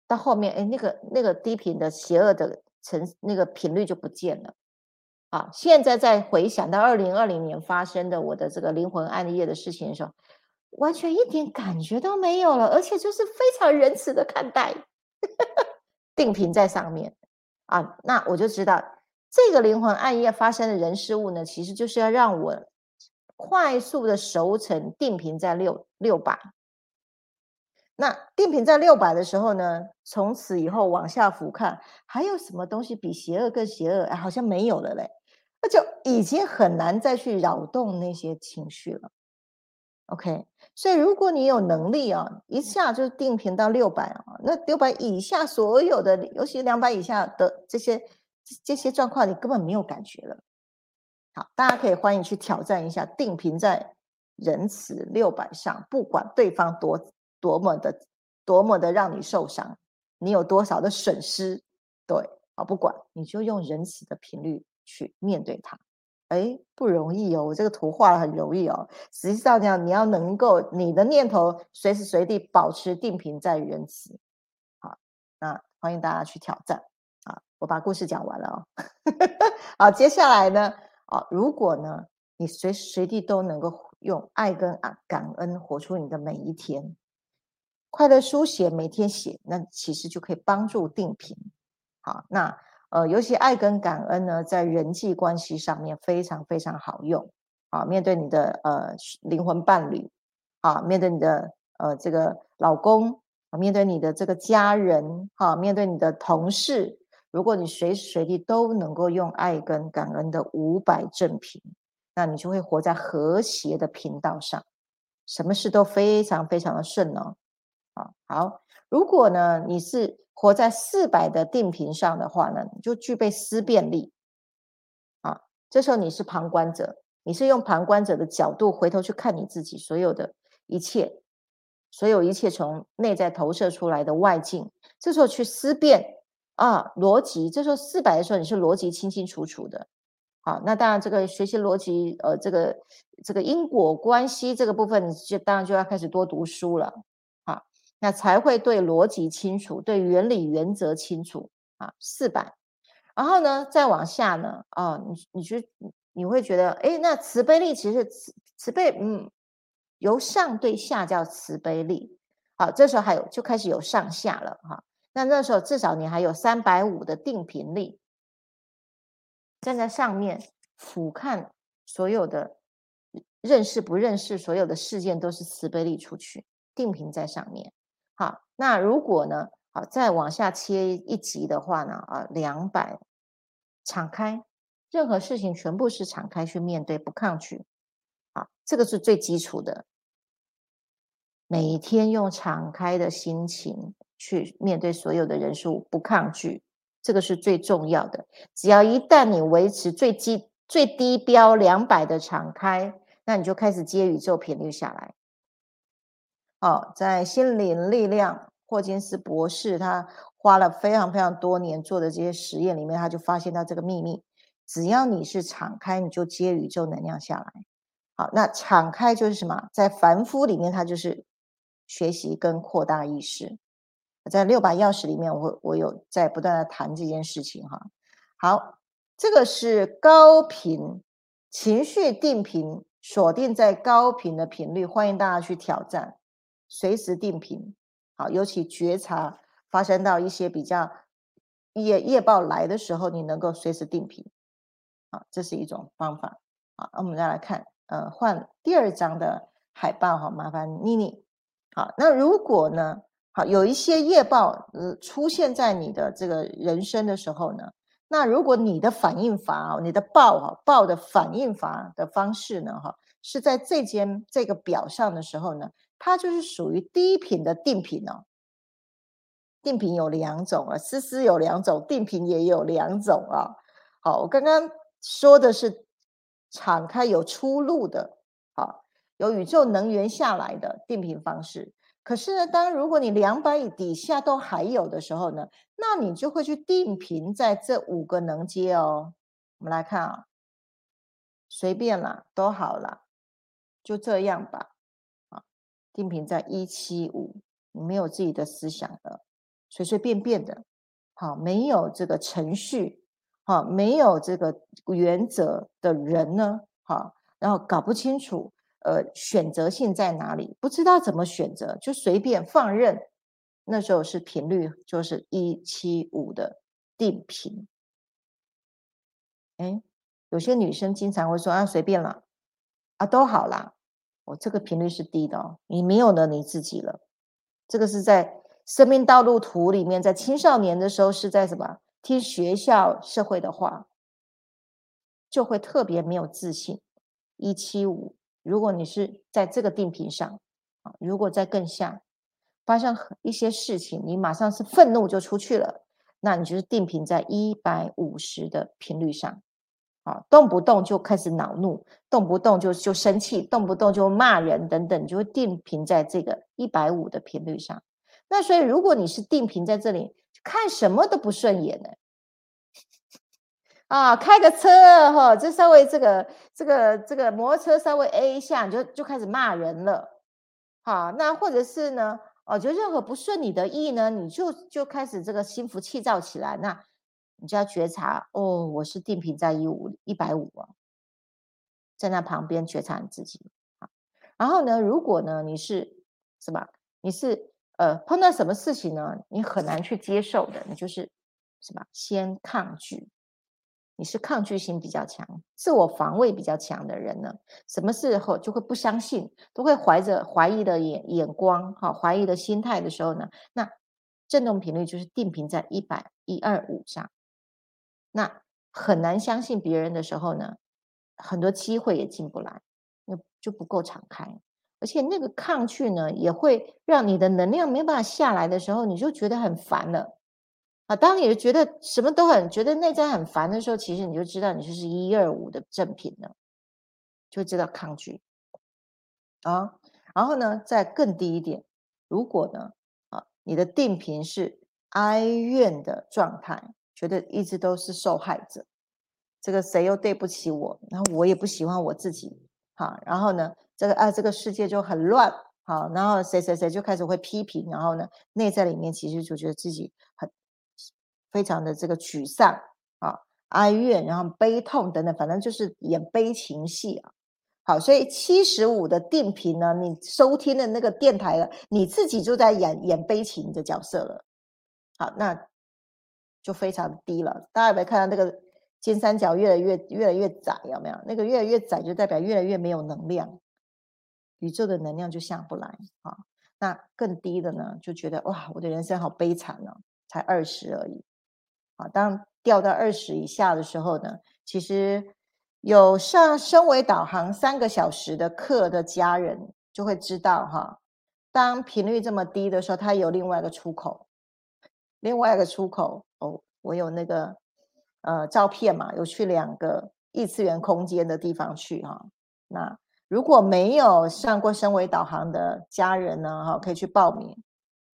到后面哎那个那个低频的邪恶的层那个频率就不见了。啊，现在在回想到二零二零年发生的我的这个灵魂暗夜的事情的时候，完全一点感觉都没有了，而且就是非常仁慈的看待，定频在上面啊，那我就知道这个灵魂暗夜发生的人事物呢，其实就是要让我快速的熟成定频在六六百。那定频在六百的时候呢，从此以后往下俯瞰，还有什么东西比邪恶更邪恶？哎，好像没有了嘞。那就已经很难再去扰动那些情绪了。OK，所以如果你有能力啊，一下就定频到六百啊，那六百以下所有的，尤其两百以下的这些这些状况，你根本没有感觉了。好，大家可以欢迎去挑战一下，定频在仁慈六百上，不管对方多多么的多么的让你受伤，你有多少的损失，对啊，不管你就用仁慈的频率。去面对它，哎，不容易哦。我这个图画的很容易哦。实际上讲，你要能够你的念头随时随地保持定频在仁慈。好，那欢迎大家去挑战。啊，我把故事讲完了哦。好，接下来呢，啊，如果呢，你随时随地都能够用爱跟啊感恩活出你的每一天，快乐书写每天写，那其实就可以帮助定频。好，那。呃，尤其爱跟感恩呢，在人际关系上面非常非常好用啊。面对你的呃灵魂伴侣啊，面对你的呃这个老公，面对你的这个家人哈，面对你的同事，如果你随时随地都能够用爱跟感恩的五百正频，那你就会活在和谐的频道上，什么事都非常非常的顺哦。啊，好，如果呢你是。活在四百的定频上的话呢，你就具备思辨力啊。这时候你是旁观者，你是用旁观者的角度回头去看你自己所有的一切，所有一切从内在投射出来的外境。这时候去思辨啊，逻辑。这时候四百的时候，你是逻辑清清楚楚的。好，那当然这个学习逻辑，呃，这个这个因果关系这个部分，就当然就要开始多读书了。那才会对逻辑清楚，对原理原则清楚啊。四百，然后呢，再往下呢，啊，你你去你会觉得，哎，那慈悲力其实慈慈悲，嗯，由上对下叫慈悲力。好，这时候还有就开始有上下了哈。那那时候至少你还有三百五的定频力，站在上面俯瞰所有的认识不认识所有的事件都是慈悲力出去，定频在上面。好，那如果呢？好，再往下切一级的话呢？啊，两百，敞开，任何事情全部是敞开去面对，不抗拒。好，这个是最基础的。每天用敞开的心情去面对所有的人数，不抗拒，这个是最重要的。只要一旦你维持最低最低标两百的敞开，那你就开始接宇宙频率下来。哦，在心灵力量，霍金斯博士他花了非常非常多年做的这些实验里面，他就发现到这个秘密：只要你是敞开，你就接宇宙能量下来。好，那敞开就是什么？在凡夫里面，它就是学习跟扩大意识。在六把钥匙里面，我我有在不断的谈这件事情哈。好，这个是高频情绪定频，锁定在高频的频率，欢迎大家去挑战。随时定频，好，尤其觉察发生到一些比较夜夜报来的时候，你能够随时定频，好，这是一种方法。好，那我们再来看，呃，换第二张的海报，哈，麻烦妮妮。好，那如果呢，好，有一些夜报呃出现在你的这个人生的时候呢，那如果你的反应法，你的报哈报的反应法的方式呢，哈，是在这间这个表上的时候呢？它就是属于低频的定频哦，定频有两种啊，思思有两种，定频也有两种啊。好，我刚刚说的是敞开有出路的，好，有宇宙能源下来的定频方式。可是呢，当如果你两百以底下都还有的时候呢，那你就会去定频在这五个能阶哦。我们来看啊，随便啦，都好了，就这样吧。定频在一七五，你没有自己的思想的，随随便便的，好，没有这个程序，好，没有这个原则的人呢，好，然后搞不清楚。呃，选择性在哪里？不知道怎么选择，就随便放任。那时候是频率，就是一七五的定频。哎，有些女生经常会说啊，随便了，啊，都好啦。我这个频率是低的哦，你没有了你自己了。这个是在生命道路图里面，在青少年的时候是在什么？听学校社会的话，就会特别没有自信。一七五。如果你是在这个定频上，啊，如果在更下发生一些事情，你马上是愤怒就出去了，那你就是定频在一百五十的频率上，啊，动不动就开始恼怒，动不动就就生气，动不动就骂人等等，就会定频在这个一百五的频率上。那所以如果你是定频在这里，看什么都不顺眼呢？啊，开个车哈，就稍微这个这个这个摩托车稍微 A 一下，你就就开始骂人了。好，那或者是呢，哦，就任何不顺你的意呢，你就就开始这个心浮气躁起来。那你就要觉察，哦，我是定频在一五一百五啊，在那旁边觉察你自己。好，然后呢，如果呢你是什么？你是呃碰到什么事情呢？你很难去接受的，你就是什么？先抗拒。你是抗拒心比较强、自我防卫比较强的人呢？什么时候就会不相信，都会怀着怀疑的眼眼光，哈，怀疑的心态的时候呢？那振动频率就是定频在一百一二五上，那很难相信别人的时候呢，很多机会也进不来，那就不够敞开，而且那个抗拒呢，也会让你的能量没办法下来的时候，你就觉得很烦了。啊，当你觉得什么都很觉得内在很烦的时候，其实你就知道你就是一二五的正品了，就知道抗拒啊。然后呢，再更低一点，如果呢，啊，你的定频是哀怨的状态，觉得一直都是受害者，这个谁又对不起我，然后我也不喜欢我自己，哈，然后呢，这个啊，这个世界就很乱，好，然后谁谁谁就开始会批评，然后呢，内在里面其实就觉得自己很。非常的这个沮丧啊，哀怨，然后悲痛等等，反正就是演悲情戏啊。好，所以七十五的定频呢，你收听的那个电台了，你自己就在演演悲情的角色了。好，那就非常低了。大家有没有看到那个金三角越来越越来越窄？有没有？那个越来越窄，就代表越来越没有能量，宇宙的能量就下不来啊。那更低的呢，就觉得哇，我的人生好悲惨呢，才二十而已。啊，当掉到二十以下的时候呢，其实有上升维导航三个小时的课的家人就会知道哈，当频率这么低的时候，它有另外一个出口，另外一个出口哦，我有那个呃照片嘛，有去两个异次元空间的地方去哈。那如果没有上过升维导航的家人呢，哈，可以去报名。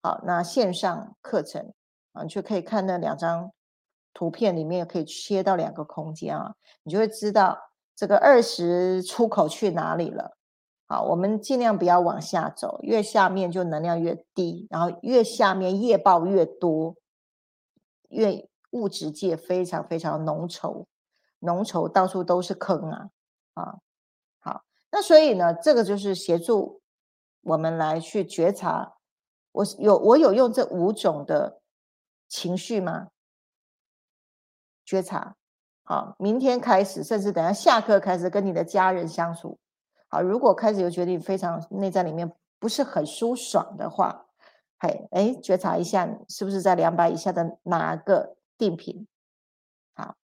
好，那线上课程啊，你就可以看那两张。图片里面可以切到两个空间啊，你就会知道这个二十出口去哪里了。好，我们尽量不要往下走，越下面就能量越低，然后越下面业报越多，因为物质界非常非常浓稠，浓稠到处都是坑啊啊！好，那所以呢，这个就是协助我们来去觉察。我有我有用这五种的情绪吗？觉察，好，明天开始，甚至等下下课开始跟你的家人相处，好，如果开始有觉得你非常内在里面不是很舒爽的话，嘿，哎，觉察一下是不是在两百以下的哪个定频？好，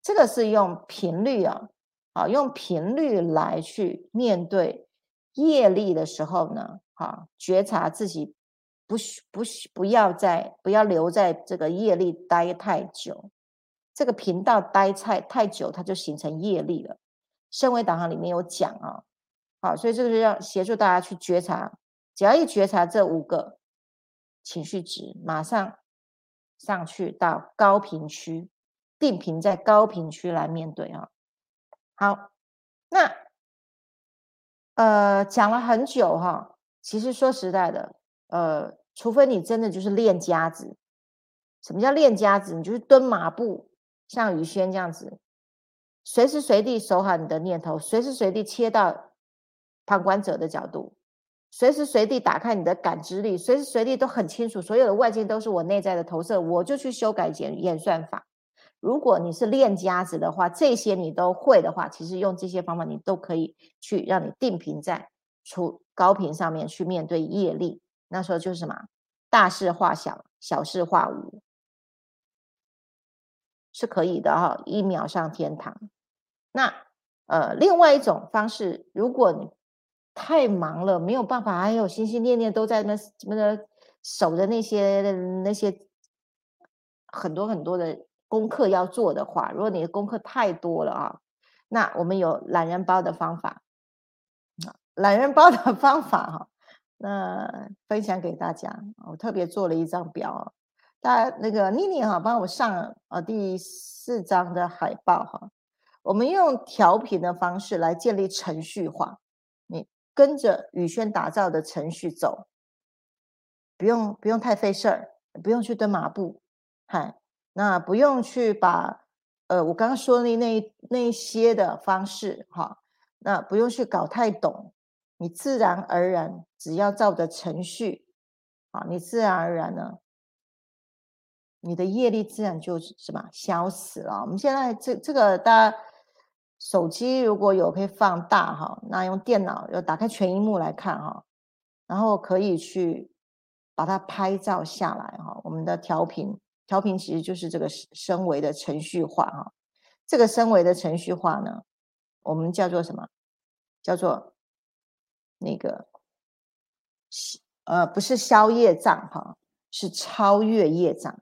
这个是用频率啊，好，用频率来去面对业力的时候呢，好，觉察自己不需不需不要在不要留在这个业力待太久。这个频道待太太久，它就形成业力了。升维导航里面有讲啊，好，所以这个是要协助大家去觉察，只要一觉察这五个情绪值，马上上去到高频区，定频在高频区来面对啊。好，那呃讲了很久哈，其实说实在的，呃，除非你真的就是练家子，什么叫练家子？你就是蹲马步，像宇轩这样子。随时随地守好你的念头，随时随地切到旁观者的角度，随时随地打开你的感知力，随时随地都很清楚，所有的外境都是我内在的投射，我就去修改演演算法。如果你是练家子的话，这些你都会的话，其实用这些方法你都可以去让你定频在出高频上面去面对业力。那时候就是什么大事化小，小事化无，是可以的哈，一秒上天堂。那呃，另外一种方式，如果你太忙了，没有办法，还有心心念念都在那什么的守着那些那些很多很多的功课要做的话，如果你的功课太多了啊，那我们有懒人包的方法懒人包的方法哈，那分享给大家，我特别做了一张表，大家那个妮妮哈，帮我上呃第四张的海报哈。我们用调频的方式来建立程序化，跟着宇轩打造的程序走，不用不用太费事儿，不用去蹲马步，嗨，那不用去把呃我刚刚说的那那些的方式哈，那不用去搞太懂，你自然而然只要照着程序，啊，你自然而然呢。你的业力自然就是什么消死了。我们现在这这个大家。手机如果有可以放大哈，那用电脑要打开全荧幕来看哈，然后可以去把它拍照下来哈。我们的调频，调频其实就是这个升维的程序化哈。这个升维的程序化呢，我们叫做什么？叫做那个呃，不是消业障哈，是超越业障。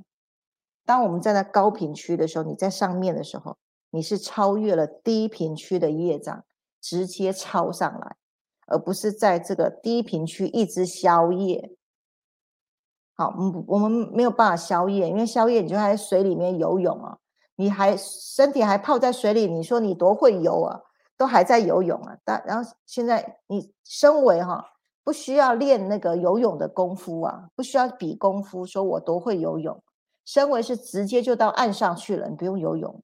当我们站在高频区的时候，你在上面的时候。你是超越了低频区的业障，直接超上来，而不是在这个低频区一直消业。好，我我们没有办法消业，因为消业你就在水里面游泳啊，你还身体还泡在水里，你说你多会游啊，都还在游泳啊。但然后现在你身为哈，不需要练那个游泳的功夫啊，不需要比功夫，说我多会游泳，身为是直接就到岸上去了，你不用游泳。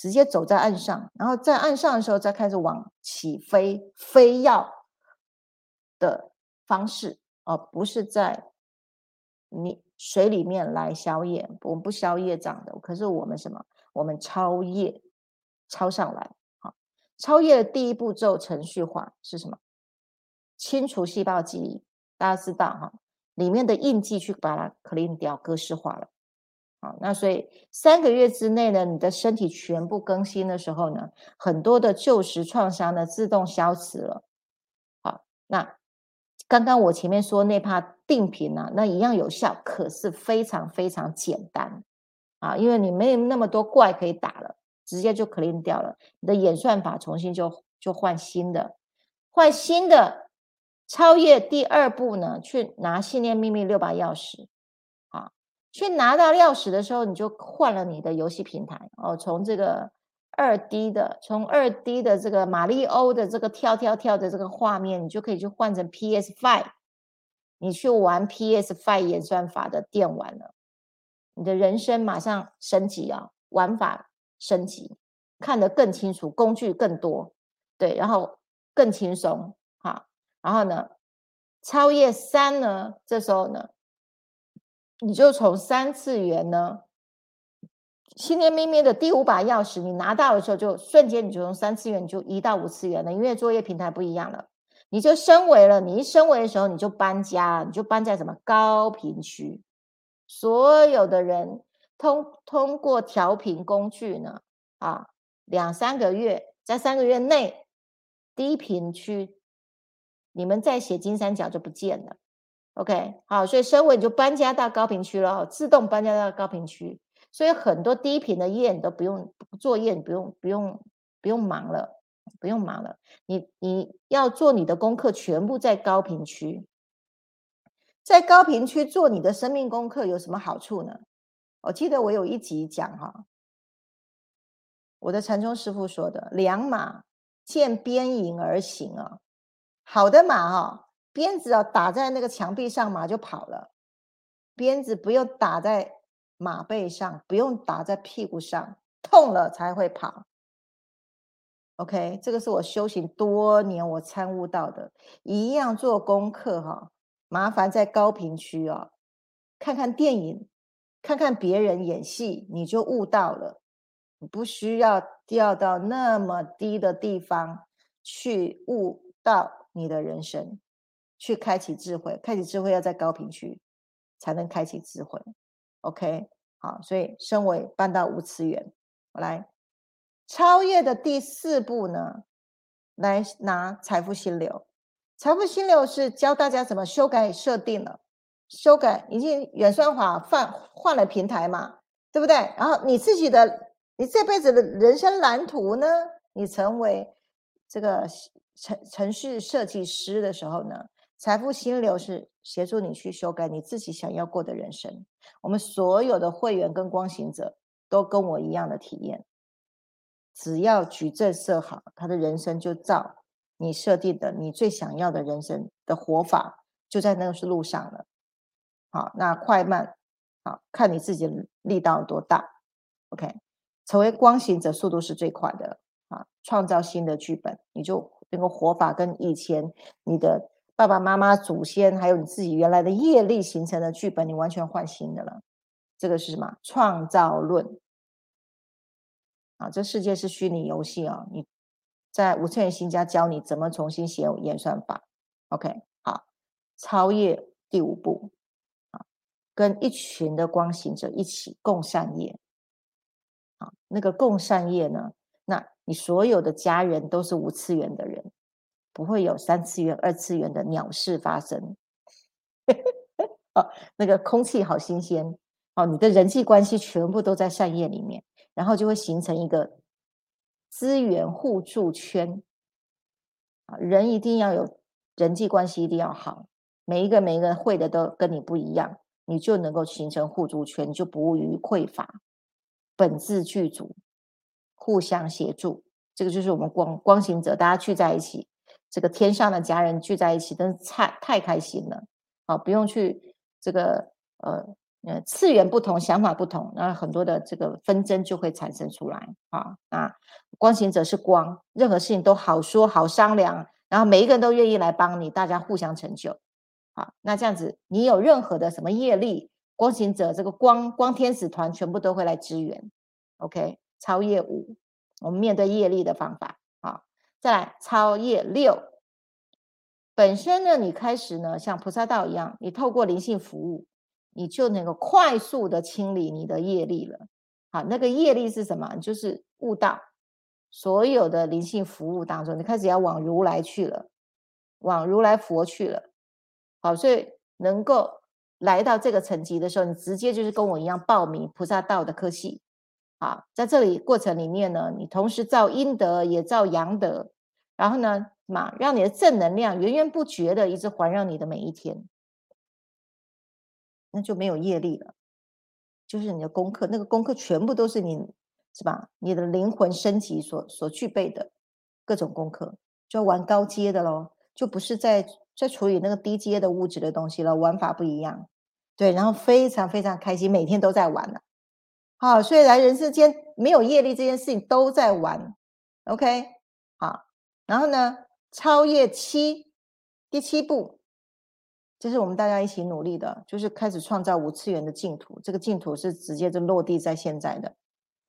直接走在岸上，然后在岸上的时候再开始往起飞，飞要的方式而不是在你水里面来消业。我们不消业障的，可是我们什么？我们超业，超上来。好，超业的第一步骤程序化是什么？清除细胞记忆，大家知道哈，里面的印记去把它 clean 掉，格式化了。好，那所以三个月之内呢，你的身体全部更新的时候呢，很多的旧时创伤呢自动消失了。好，那刚刚我前面说那怕定频呢，那一样有效，可是非常非常简单啊，因为你没有那么多怪可以打了，直接就 clean 掉了，你的演算法重新就就换新的，换新的超越第二步呢，去拿信念秘密六把钥匙。去拿到钥匙的时候，你就换了你的游戏平台。哦，从这个二 D 的，从二 D 的这个马里欧的这个跳跳跳的这个画面，你就可以去换成 PS Five，你去玩 PS Five 演算法的电玩了，你的人生马上升级啊，玩法升级，看得更清楚，工具更多，对，然后更轻松哈，然后呢，超越三呢，这时候呢。你就从三次元呢，心念秘密的第五把钥匙，你拿到的时候，就瞬间你就从三次元你就移到五次元了，因为作业平台不一样了，你就升维了。你一升维的时候，你就搬家，你就搬在什么高频区。所有的人通通过调频工具呢，啊，两三个月，在三个月内，低频区，你们再写金三角就不见了。OK，好，所以升维就搬家到高频区了，自动搬家到高频区。所以很多低频的业你都不用做业，不用不用不用忙了，不用忙了。你你要做你的功课，全部在高频区，在高频区做你的生命功课有什么好处呢？我记得我有一集讲哈，我的禅宗师傅说的：“良马见鞭影而行啊，好的马哈，鞭子啊打在那个墙壁上，马就跑了。鞭子不用打在马背上，不用打在屁股上，痛了才会跑。OK，这个是我修行多年我参悟到的，一样做功课哈，麻烦在高频区哦，看看电影。”看看别人演戏，你就悟到了。你不需要掉到那么低的地方去悟到你的人生，去开启智慧。开启智慧要在高频区才能开启智慧。OK，好，所以身为搬到无次元，我来超越的第四步呢，来拿财富心流。财富心流是教大家怎么修改设定了。修改已经远算法换换了平台嘛，对不对？然后你自己的你这辈子的人生蓝图呢？你成为这个程程序设计师的时候呢？财富心流是协助你去修改你自己想要过的人生。我们所有的会员跟光行者都跟我一样的体验，只要矩阵设好，他的人生就照你设定的你最想要的人生的活法，就在那个路上了。好，那快慢，好看你自己力道有多大。OK，成为光行者速度是最快的啊！创造新的剧本，你就那个活法跟以前你的爸爸妈妈、祖先，还有你自己原来的业力形成的剧本，你完全换新的了。这个是什么？创造论啊！这世界是虚拟游戏啊！你在五次元新家教你怎么重新写演算法。OK，好，超越第五步啊。跟一群的光行者一起共善业，啊，那个共善业呢？那你所有的家人都是无次元的人，不会有三次元、二次元的鸟事发生。哦，那个空气好新鲜哦，你的人际关系全部都在善业里面，然后就会形成一个资源互助圈。啊，人一定要有人际关系，一定要好，每一个每一个会的都跟你不一样。你就能够形成互助圈，就不于匮乏，本自具足，互相协助。这个就是我们光光行者，大家聚在一起，这个天上的家人聚在一起，真是太太开心了。好，不用去这个呃呃次元不同，想法不同，那很多的这个纷争就会产生出来啊。那光行者是光，任何事情都好说好商量，然后每一个人都愿意来帮你，大家互相成就。好，那这样子，你有任何的什么业力，光行者这个光光天使团全部都会来支援。OK，超越五，我们面对业力的方法。再来超越六，本身呢，你开始呢像菩萨道一样，你透过灵性服务，你就能够快速的清理你的业力了。好，那个业力是什么？就是悟道。所有的灵性服务当中，你开始要往如来去了，往如来佛去了。好，所以能够来到这个层级的时候，你直接就是跟我一样报名菩萨道的科系。啊，在这里过程里面呢，你同时造阴德也造阳德，然后呢，嘛让你的正能量源源不绝的一直环绕你的每一天，那就没有业力了，就是你的功课，那个功课全部都是你是吧？你的灵魂升级所所具备的各种功课，就玩高阶的喽，就不是在。在处理那个低阶的物质的东西了，玩法不一样，对，然后非常非常开心，每天都在玩了。好，所以来人世间没有业力这件事情都在玩，OK，好，然后呢，超越七，第七步，这是我们大家一起努力的，就是开始创造五次元的净土，这个净土是直接就落地在现在的，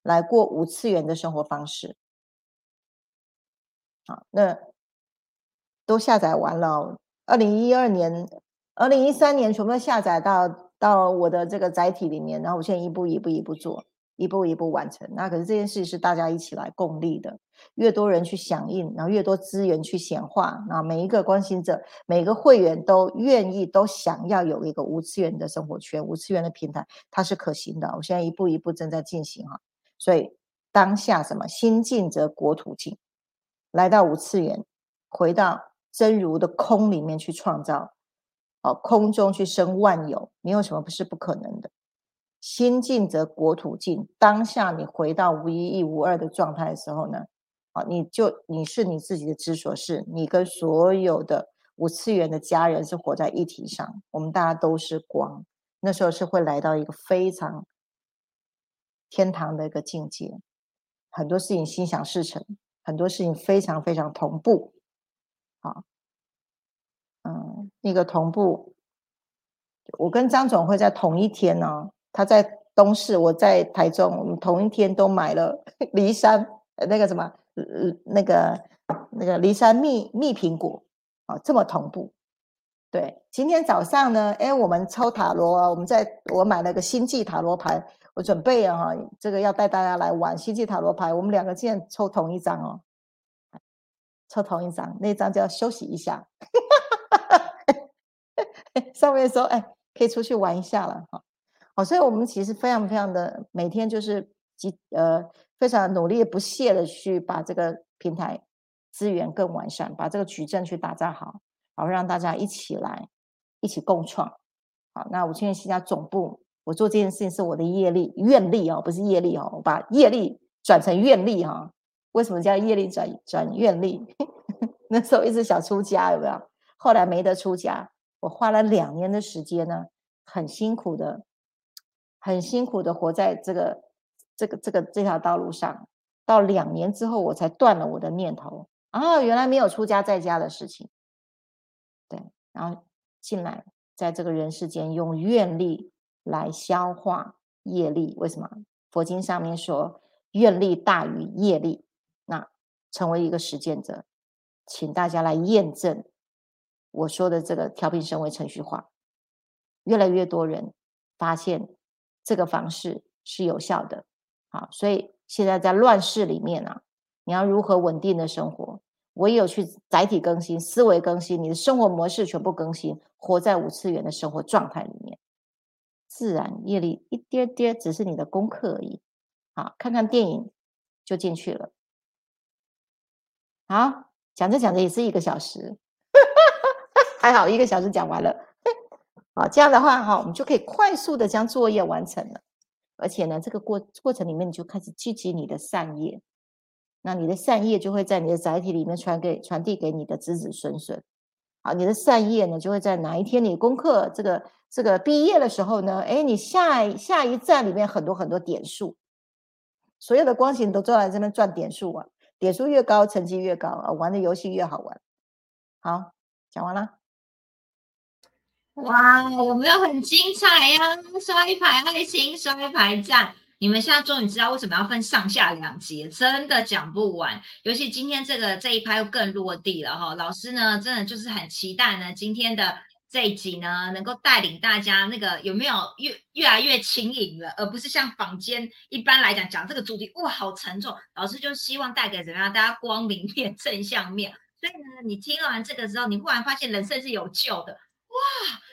来过五次元的生活方式。好，那都下载完了。二零一二年、二零一三年全部下载到到我的这个载体里面，然后我现在一步一步一步做。一步一步完成。那可是这件事是大家一起来共力的，越多人去响应，然后越多资源去显化，那每一个关心者、每个会员都愿意、都想要有一个无次元的生活圈、无次元的平台，它是可行的。我现在一步一步正在进行哈，所以当下什么心静则国土静，来到无次元，回到真如的空里面去创造。哦，空中去生万有，没有什么不是不可能的。心静则国土静。当下你回到无一亦无二的状态的时候呢，啊，你就你是你自己的知所是，你跟所有的五次元的家人是活在一体上。我们大家都是光，那时候是会来到一个非常天堂的一个境界，很多事情心想事成，很多事情非常非常同步。好。那个同步，我跟张总会在同一天呢。他在东市，我在台中，我们同一天都买了骊山那个什么，呃，那个那个骊山蜜蜜苹果啊，这么同步。对，今天早上呢，哎，我们抽塔罗啊，我们在我买了个星际塔罗牌，我准备啊，这个要带大家来玩星际塔罗牌，我们两个竟然抽同一张哦，抽同一张，那张就要休息一下。上面说，哎，可以出去玩一下了，哈，好，所以我们其实非常非常的每天就是积呃非常努力不懈的去把这个平台资源更完善，把这个矩阵去打造好，好让大家一起来一起共创，好，那五千元新家总部，我做这件事情是我的业力愿力哦，不是业力哦，我把业力转成愿力哈，为什么叫业力转转愿力？那时候一直想出家，有没有？后来没得出家。我花了两年的时间呢，很辛苦的，很辛苦的活在这个这个这个这条道路上。到两年之后，我才断了我的念头啊，原来没有出家在家的事情。对，然后进来，在这个人世间用愿力来消化业力。为什么？佛经上面说愿力大于业力，那成为一个实践者，请大家来验证。我说的这个调频升维程序化，越来越多人发现这个方式是有效的。好，所以现在在乱世里面啊，你要如何稳定的生活？唯有去载体更新、思维更新，你的生活模式全部更新，活在五次元的生活状态里面，自然业力一跌跌，只是你的功课而已。好，看看电影就进去了。好，讲着讲着也是一个小时。还好，一个小时讲完了。好，这样的话哈，我们就可以快速的将作业完成了。而且呢，这个过过程里面，你就开始聚集你的善业，那你的善业就会在你的载体里面传给传递给你的子子孙孙。好，你的善业呢，就会在哪一天你功课这个这个毕业的时候呢，哎，你下下一站里面很多很多点数，所有的光行都坐在这边赚点数啊，点数越高，成绩越高啊，玩的游戏越好玩。好，讲完了。哇，有没有很精彩呀？刷一排爱心，刷一排赞。你们现在终于知道为什么要分上下两集，真的讲不完。尤其今天这个这一拍又更落地了哈。老师呢，真的就是很期待呢，今天的这一集呢，能够带领大家那个有没有越越来越轻盈了，而不是像坊间一般来讲讲这个主题哇好沉重。老师就希望带给怎么样大家光明面、正向面。所以呢，你听完这个之后，你忽然发现人生是有救的。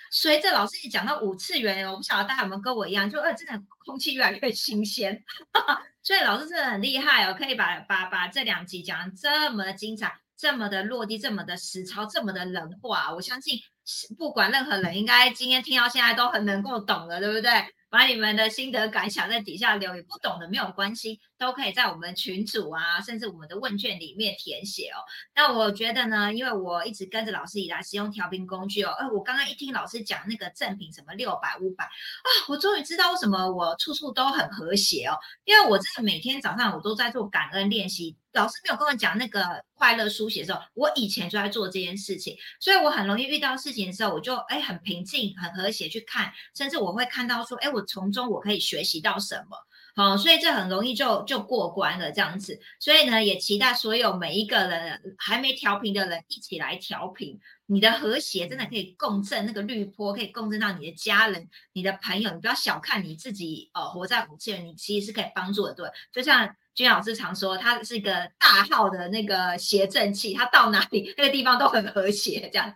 哇！随着老师一讲到五次元，我不晓得大家有没有跟我一样，就呃，真的空气越来越新鲜。所以老师真的很厉害哦，可以把把把这两集讲这么的精彩，这么的落地，这么的实操，这么的人话。我相信不管任何人，应该今天听到现在都很能够懂了，对不对？把你们的心得感想在底下留，也不懂的没有关系，都可以在我们群组啊，甚至我们的问卷里面填写哦。那我觉得呢，因为我一直跟着老师以来使用调频工具哦，哎，我刚刚一听老师讲那个赠品什么六百五百啊，我终于知道为什么我处处都很和谐哦，因为我真的每天早上我都在做感恩练习。老师没有跟我讲那个快乐书写的时候，我以前就在做这件事情，所以我很容易遇到事情的时候，我就哎很平静、很和谐去看，甚至我会看到说，哎，我从中我可以学习到什么，好，所以这很容易就就过关了这样子。所以呢，也期待所有每一个人还没调频的人一起来调频。你的和谐真的可以共振那个绿波，可以共振到你的家人、你的朋友。你不要小看你自己，呃，活在五次元，你其实是可以帮助的。对，就像君老师常说，他是一个大号的那个谐振器，他到哪里那个地方都很和谐，这样。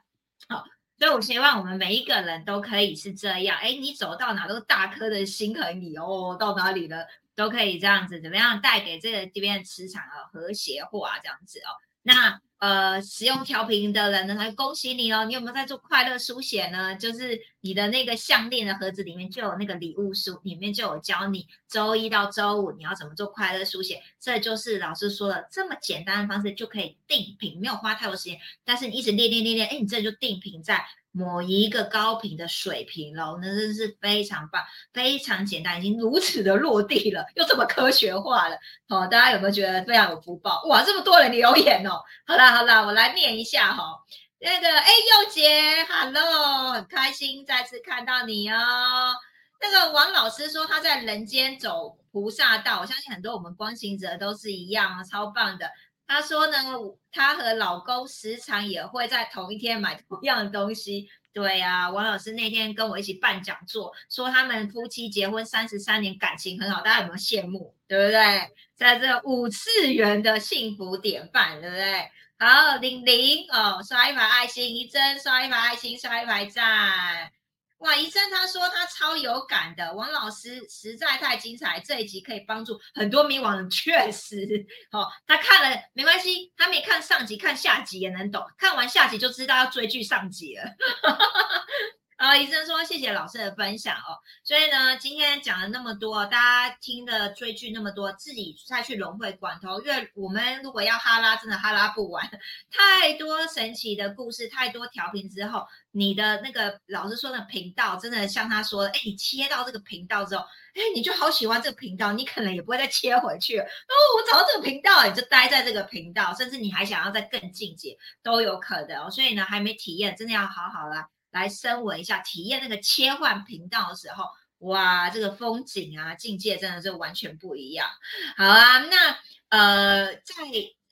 好，所以我希望我们每一个人都可以是这样。哎，你走到哪都是大颗的心和你哦，到哪里了都可以这样子，怎么样带给这个这边的磁场啊和谐化这样子哦。那呃，使用调频的人呢，来恭喜你哦！你有没有在做快乐书写呢？就是你的那个项链的盒子里面就有那个礼物书，里面就有教你周一到周五你要怎么做快乐书写。这就是老师说的这么简单的方式就可以定频，没有花太多时间，但是你一直练练练练，哎，你这就定频在。某一个高频的水平喽，那真是非常棒，非常简单，已经如此的落地了，又这么科学化了，好，大家有没有觉得非常有福报？哇，这么多人留言哦！好啦好啦，我来念一下哈，那个哎，佑杰，Hello，很开心再次看到你哦。那个王老师说他在人间走菩萨道，我相信很多我们光行者都是一样啊，超棒的。她说呢，她和老公时常也会在同一天买同样的东西。对呀，王老师那天跟我一起办讲座，说他们夫妻结婚三十三年，感情很好，大家有没有羡慕？对不对？在这五次元的幸福典范，对不对？好，玲玲哦，刷一排爱心，一真刷一排爱心，刷一排赞。哇，医生他说他超有感的，王老师实在太精彩，这一集可以帮助很多迷惘人，确实，哦，他看了没关系，他没看上集，看下集也能懂，看完下集就知道要追剧上集了。啊，医生说谢谢老师的分享哦，所以呢，今天讲了那么多，大家听的追剧那么多，自己再去融会贯通，因为我们如果要哈拉，真的哈拉不完，太多神奇的故事，太多调频之后，你的那个老师说的频道，真的像他说的，哎，你切到这个频道之后，哎，你就好喜欢这个频道，你可能也不会再切回去哦，我找到这个频道，你就待在这个频道，甚至你还想要再更进阶，都有可能。所以呢，还没体验，真的要好好来。来升维一下，体验那个切换频道的时候，哇，这个风景啊，境界真的是完全不一样。好啊，那呃，在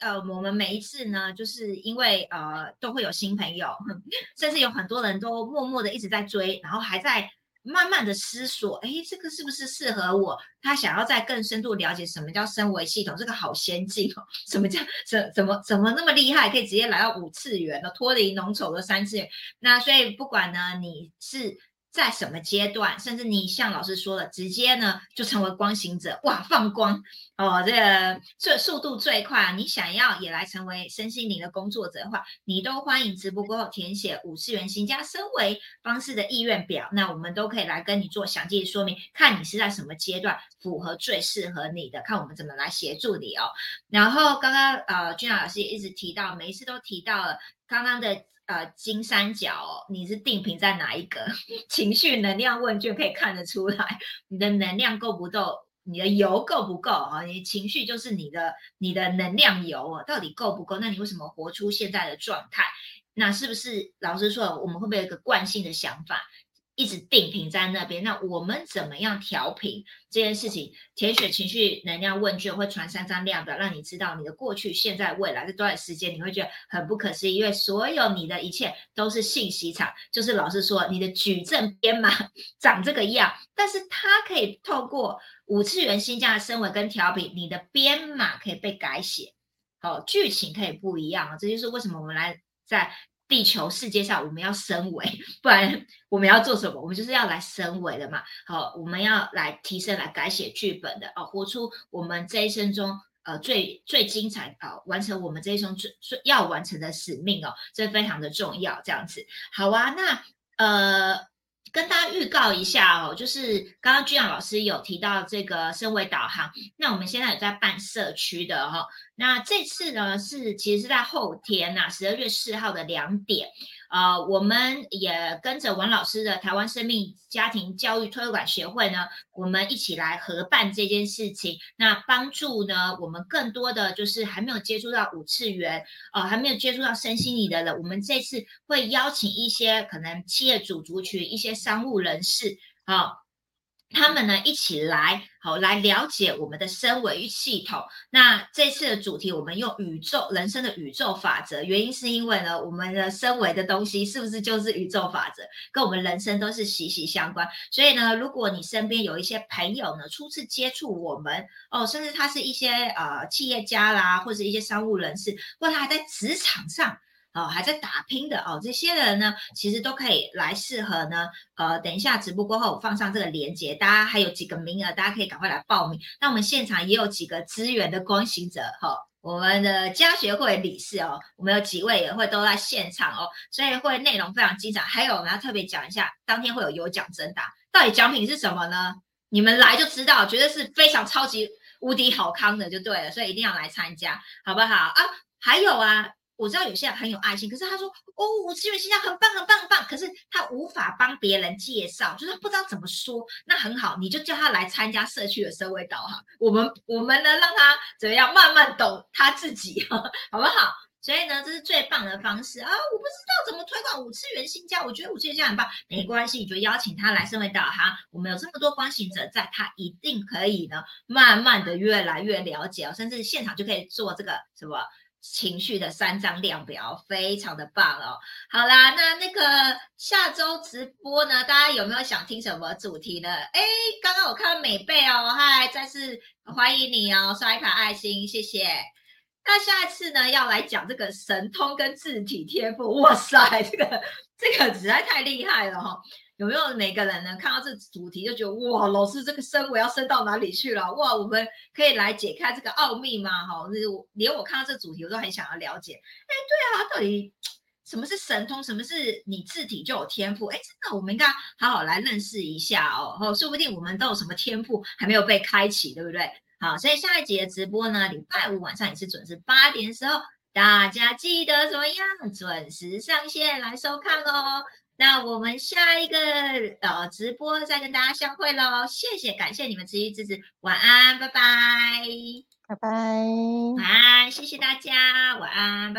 呃，我们每一次呢，就是因为呃，都会有新朋友，甚至有很多人都默默的一直在追，然后还在。慢慢的思索，哎，这个是不是适合我？他想要再更深度了解什么叫升维系统，这个好先进哦！什么叫怎怎么怎么那么厉害，可以直接来到五次元了，脱离浓稠的三次元？那所以不管呢，你是。在什么阶段，甚至你像老师说的，直接呢就成为光行者，哇，放光哦，这个最速度最快。你想要也来成为身心灵的工作者的话，你都欢迎直播过后填写五次元新加升维方式的意愿表，那我们都可以来跟你做详细的说明，看你是在什么阶段符合最适合你的，看我们怎么来协助你哦。然后刚刚呃君老师也一直提到，每一次都提到了刚刚的。呃，金三角，你是定频在哪一个 情绪能量问卷可以看得出来，你的能量够不够，你的油够不够啊？你情绪就是你的你的能量油啊，到底够不够？那你为什么活出现在的状态？那是不是老师说，我们会不会有一个惯性的想法？一直定频在那边，那我们怎么样调频这件事情？填写情绪能量问卷会传三张量表，让你知道你的过去、现在、未来这段时间，你会觉得很不可思议，因为所有你的一切都是信息场。就是老师说，你的矩阵编码 长这个样，但是它可以透过五次元新加的升维跟调频，你的编码可以被改写，好，剧情可以不一样啊。这就是为什么我们来在。地球世界上，我们要升维，不然我们要做什么？我们就是要来升维的嘛。好，我们要来提升、来改写剧本的哦，活出我们这一生中呃最最精彩啊，完成我们这一生最最要完成的使命哦，这非常的重要。这样子，好啊，那呃。跟大家预告一下哦，就是刚刚君阳老师有提到这个身为导航，那我们现在有在办社区的哈，那这次呢是其实是在后天呐，十二月四号的两点。呃，我们也跟着王老师的台湾生命家庭教育推广协会呢，我们一起来合办这件事情。那帮助呢，我们更多的就是还没有接触到五次元，呃，还没有接触到身心理的人，我们这次会邀请一些可能企业主族群、一些商务人士啊。他们呢一起来，好来了解我们的身维系统。那这次的主题，我们用宇宙人生的宇宙法则，原因是因为呢，我们的身维的东西是不是就是宇宙法则，跟我们人生都是息息相关。所以呢，如果你身边有一些朋友呢，初次接触我们哦，甚至他是一些呃企业家啦，或者一些商务人士，或他还在职场上。哦，还在打拼的哦，这些人呢，其实都可以来适合呢。呃，等一下直播过后放上这个链接，大家还有几个名额，大家可以赶快来报名。那我们现场也有几个资源的光行者哈，我们的家学会理事哦，我们有几位也会都在现场哦，所以会内容非常精彩。还有我们要特别讲一下，当天会有有奖征答，到底奖品是什么呢？你们来就知道，绝对是非常超级无敌好康的就对了，所以一定要来参加，好不好啊？还有啊。我知道有些人很有爱心，可是他说哦，我资源形象很棒很棒很棒，可是他无法帮别人介绍，就是他不知道怎么说。那很好，你就叫他来参加社区的社会导航，我们我们呢让他怎么样慢慢懂他自己，好不好？所以呢，这是最棒的方式啊！我不知道怎么推广五次元新家，我觉得五次元新家很棒，没关系，你就邀请他来社会导航。我们有这么多关行者在，他一定可以呢，慢慢的越来越了解哦，甚至现场就可以做这个什么。情绪的三张量表非常的棒哦。好啦，那那个下周直播呢，大家有没有想听什么主题呢？哎，刚刚我看到美贝哦，嗨，再次欢迎你哦，刷一排爱心，谢谢。那下一次呢，要来讲这个神通跟字体天赋，哇塞，这个这个实在太厉害了哈。有没有每个人呢？看到这主题就觉得哇，老师这个升我要升到哪里去了？哇，我们可以来解开这个奥秘吗？哈，连我看到这主题我都很想要了解。哎，对啊，到底什么是神通？什么是你自体就有天赋？哎，真的，我们应该好好来认识一下哦。哦，说不定我们都有什么天赋还没有被开启，对不对？好，所以下一节的直播呢，礼拜五晚上也是准时八点的时候，大家记得怎么样？准时上线来收看哦。那我们下一个呃直播再跟大家相会喽，谢谢，感谢你们持续支持，晚安，拜拜，拜拜，晚安，谢谢大家，晚安，拜。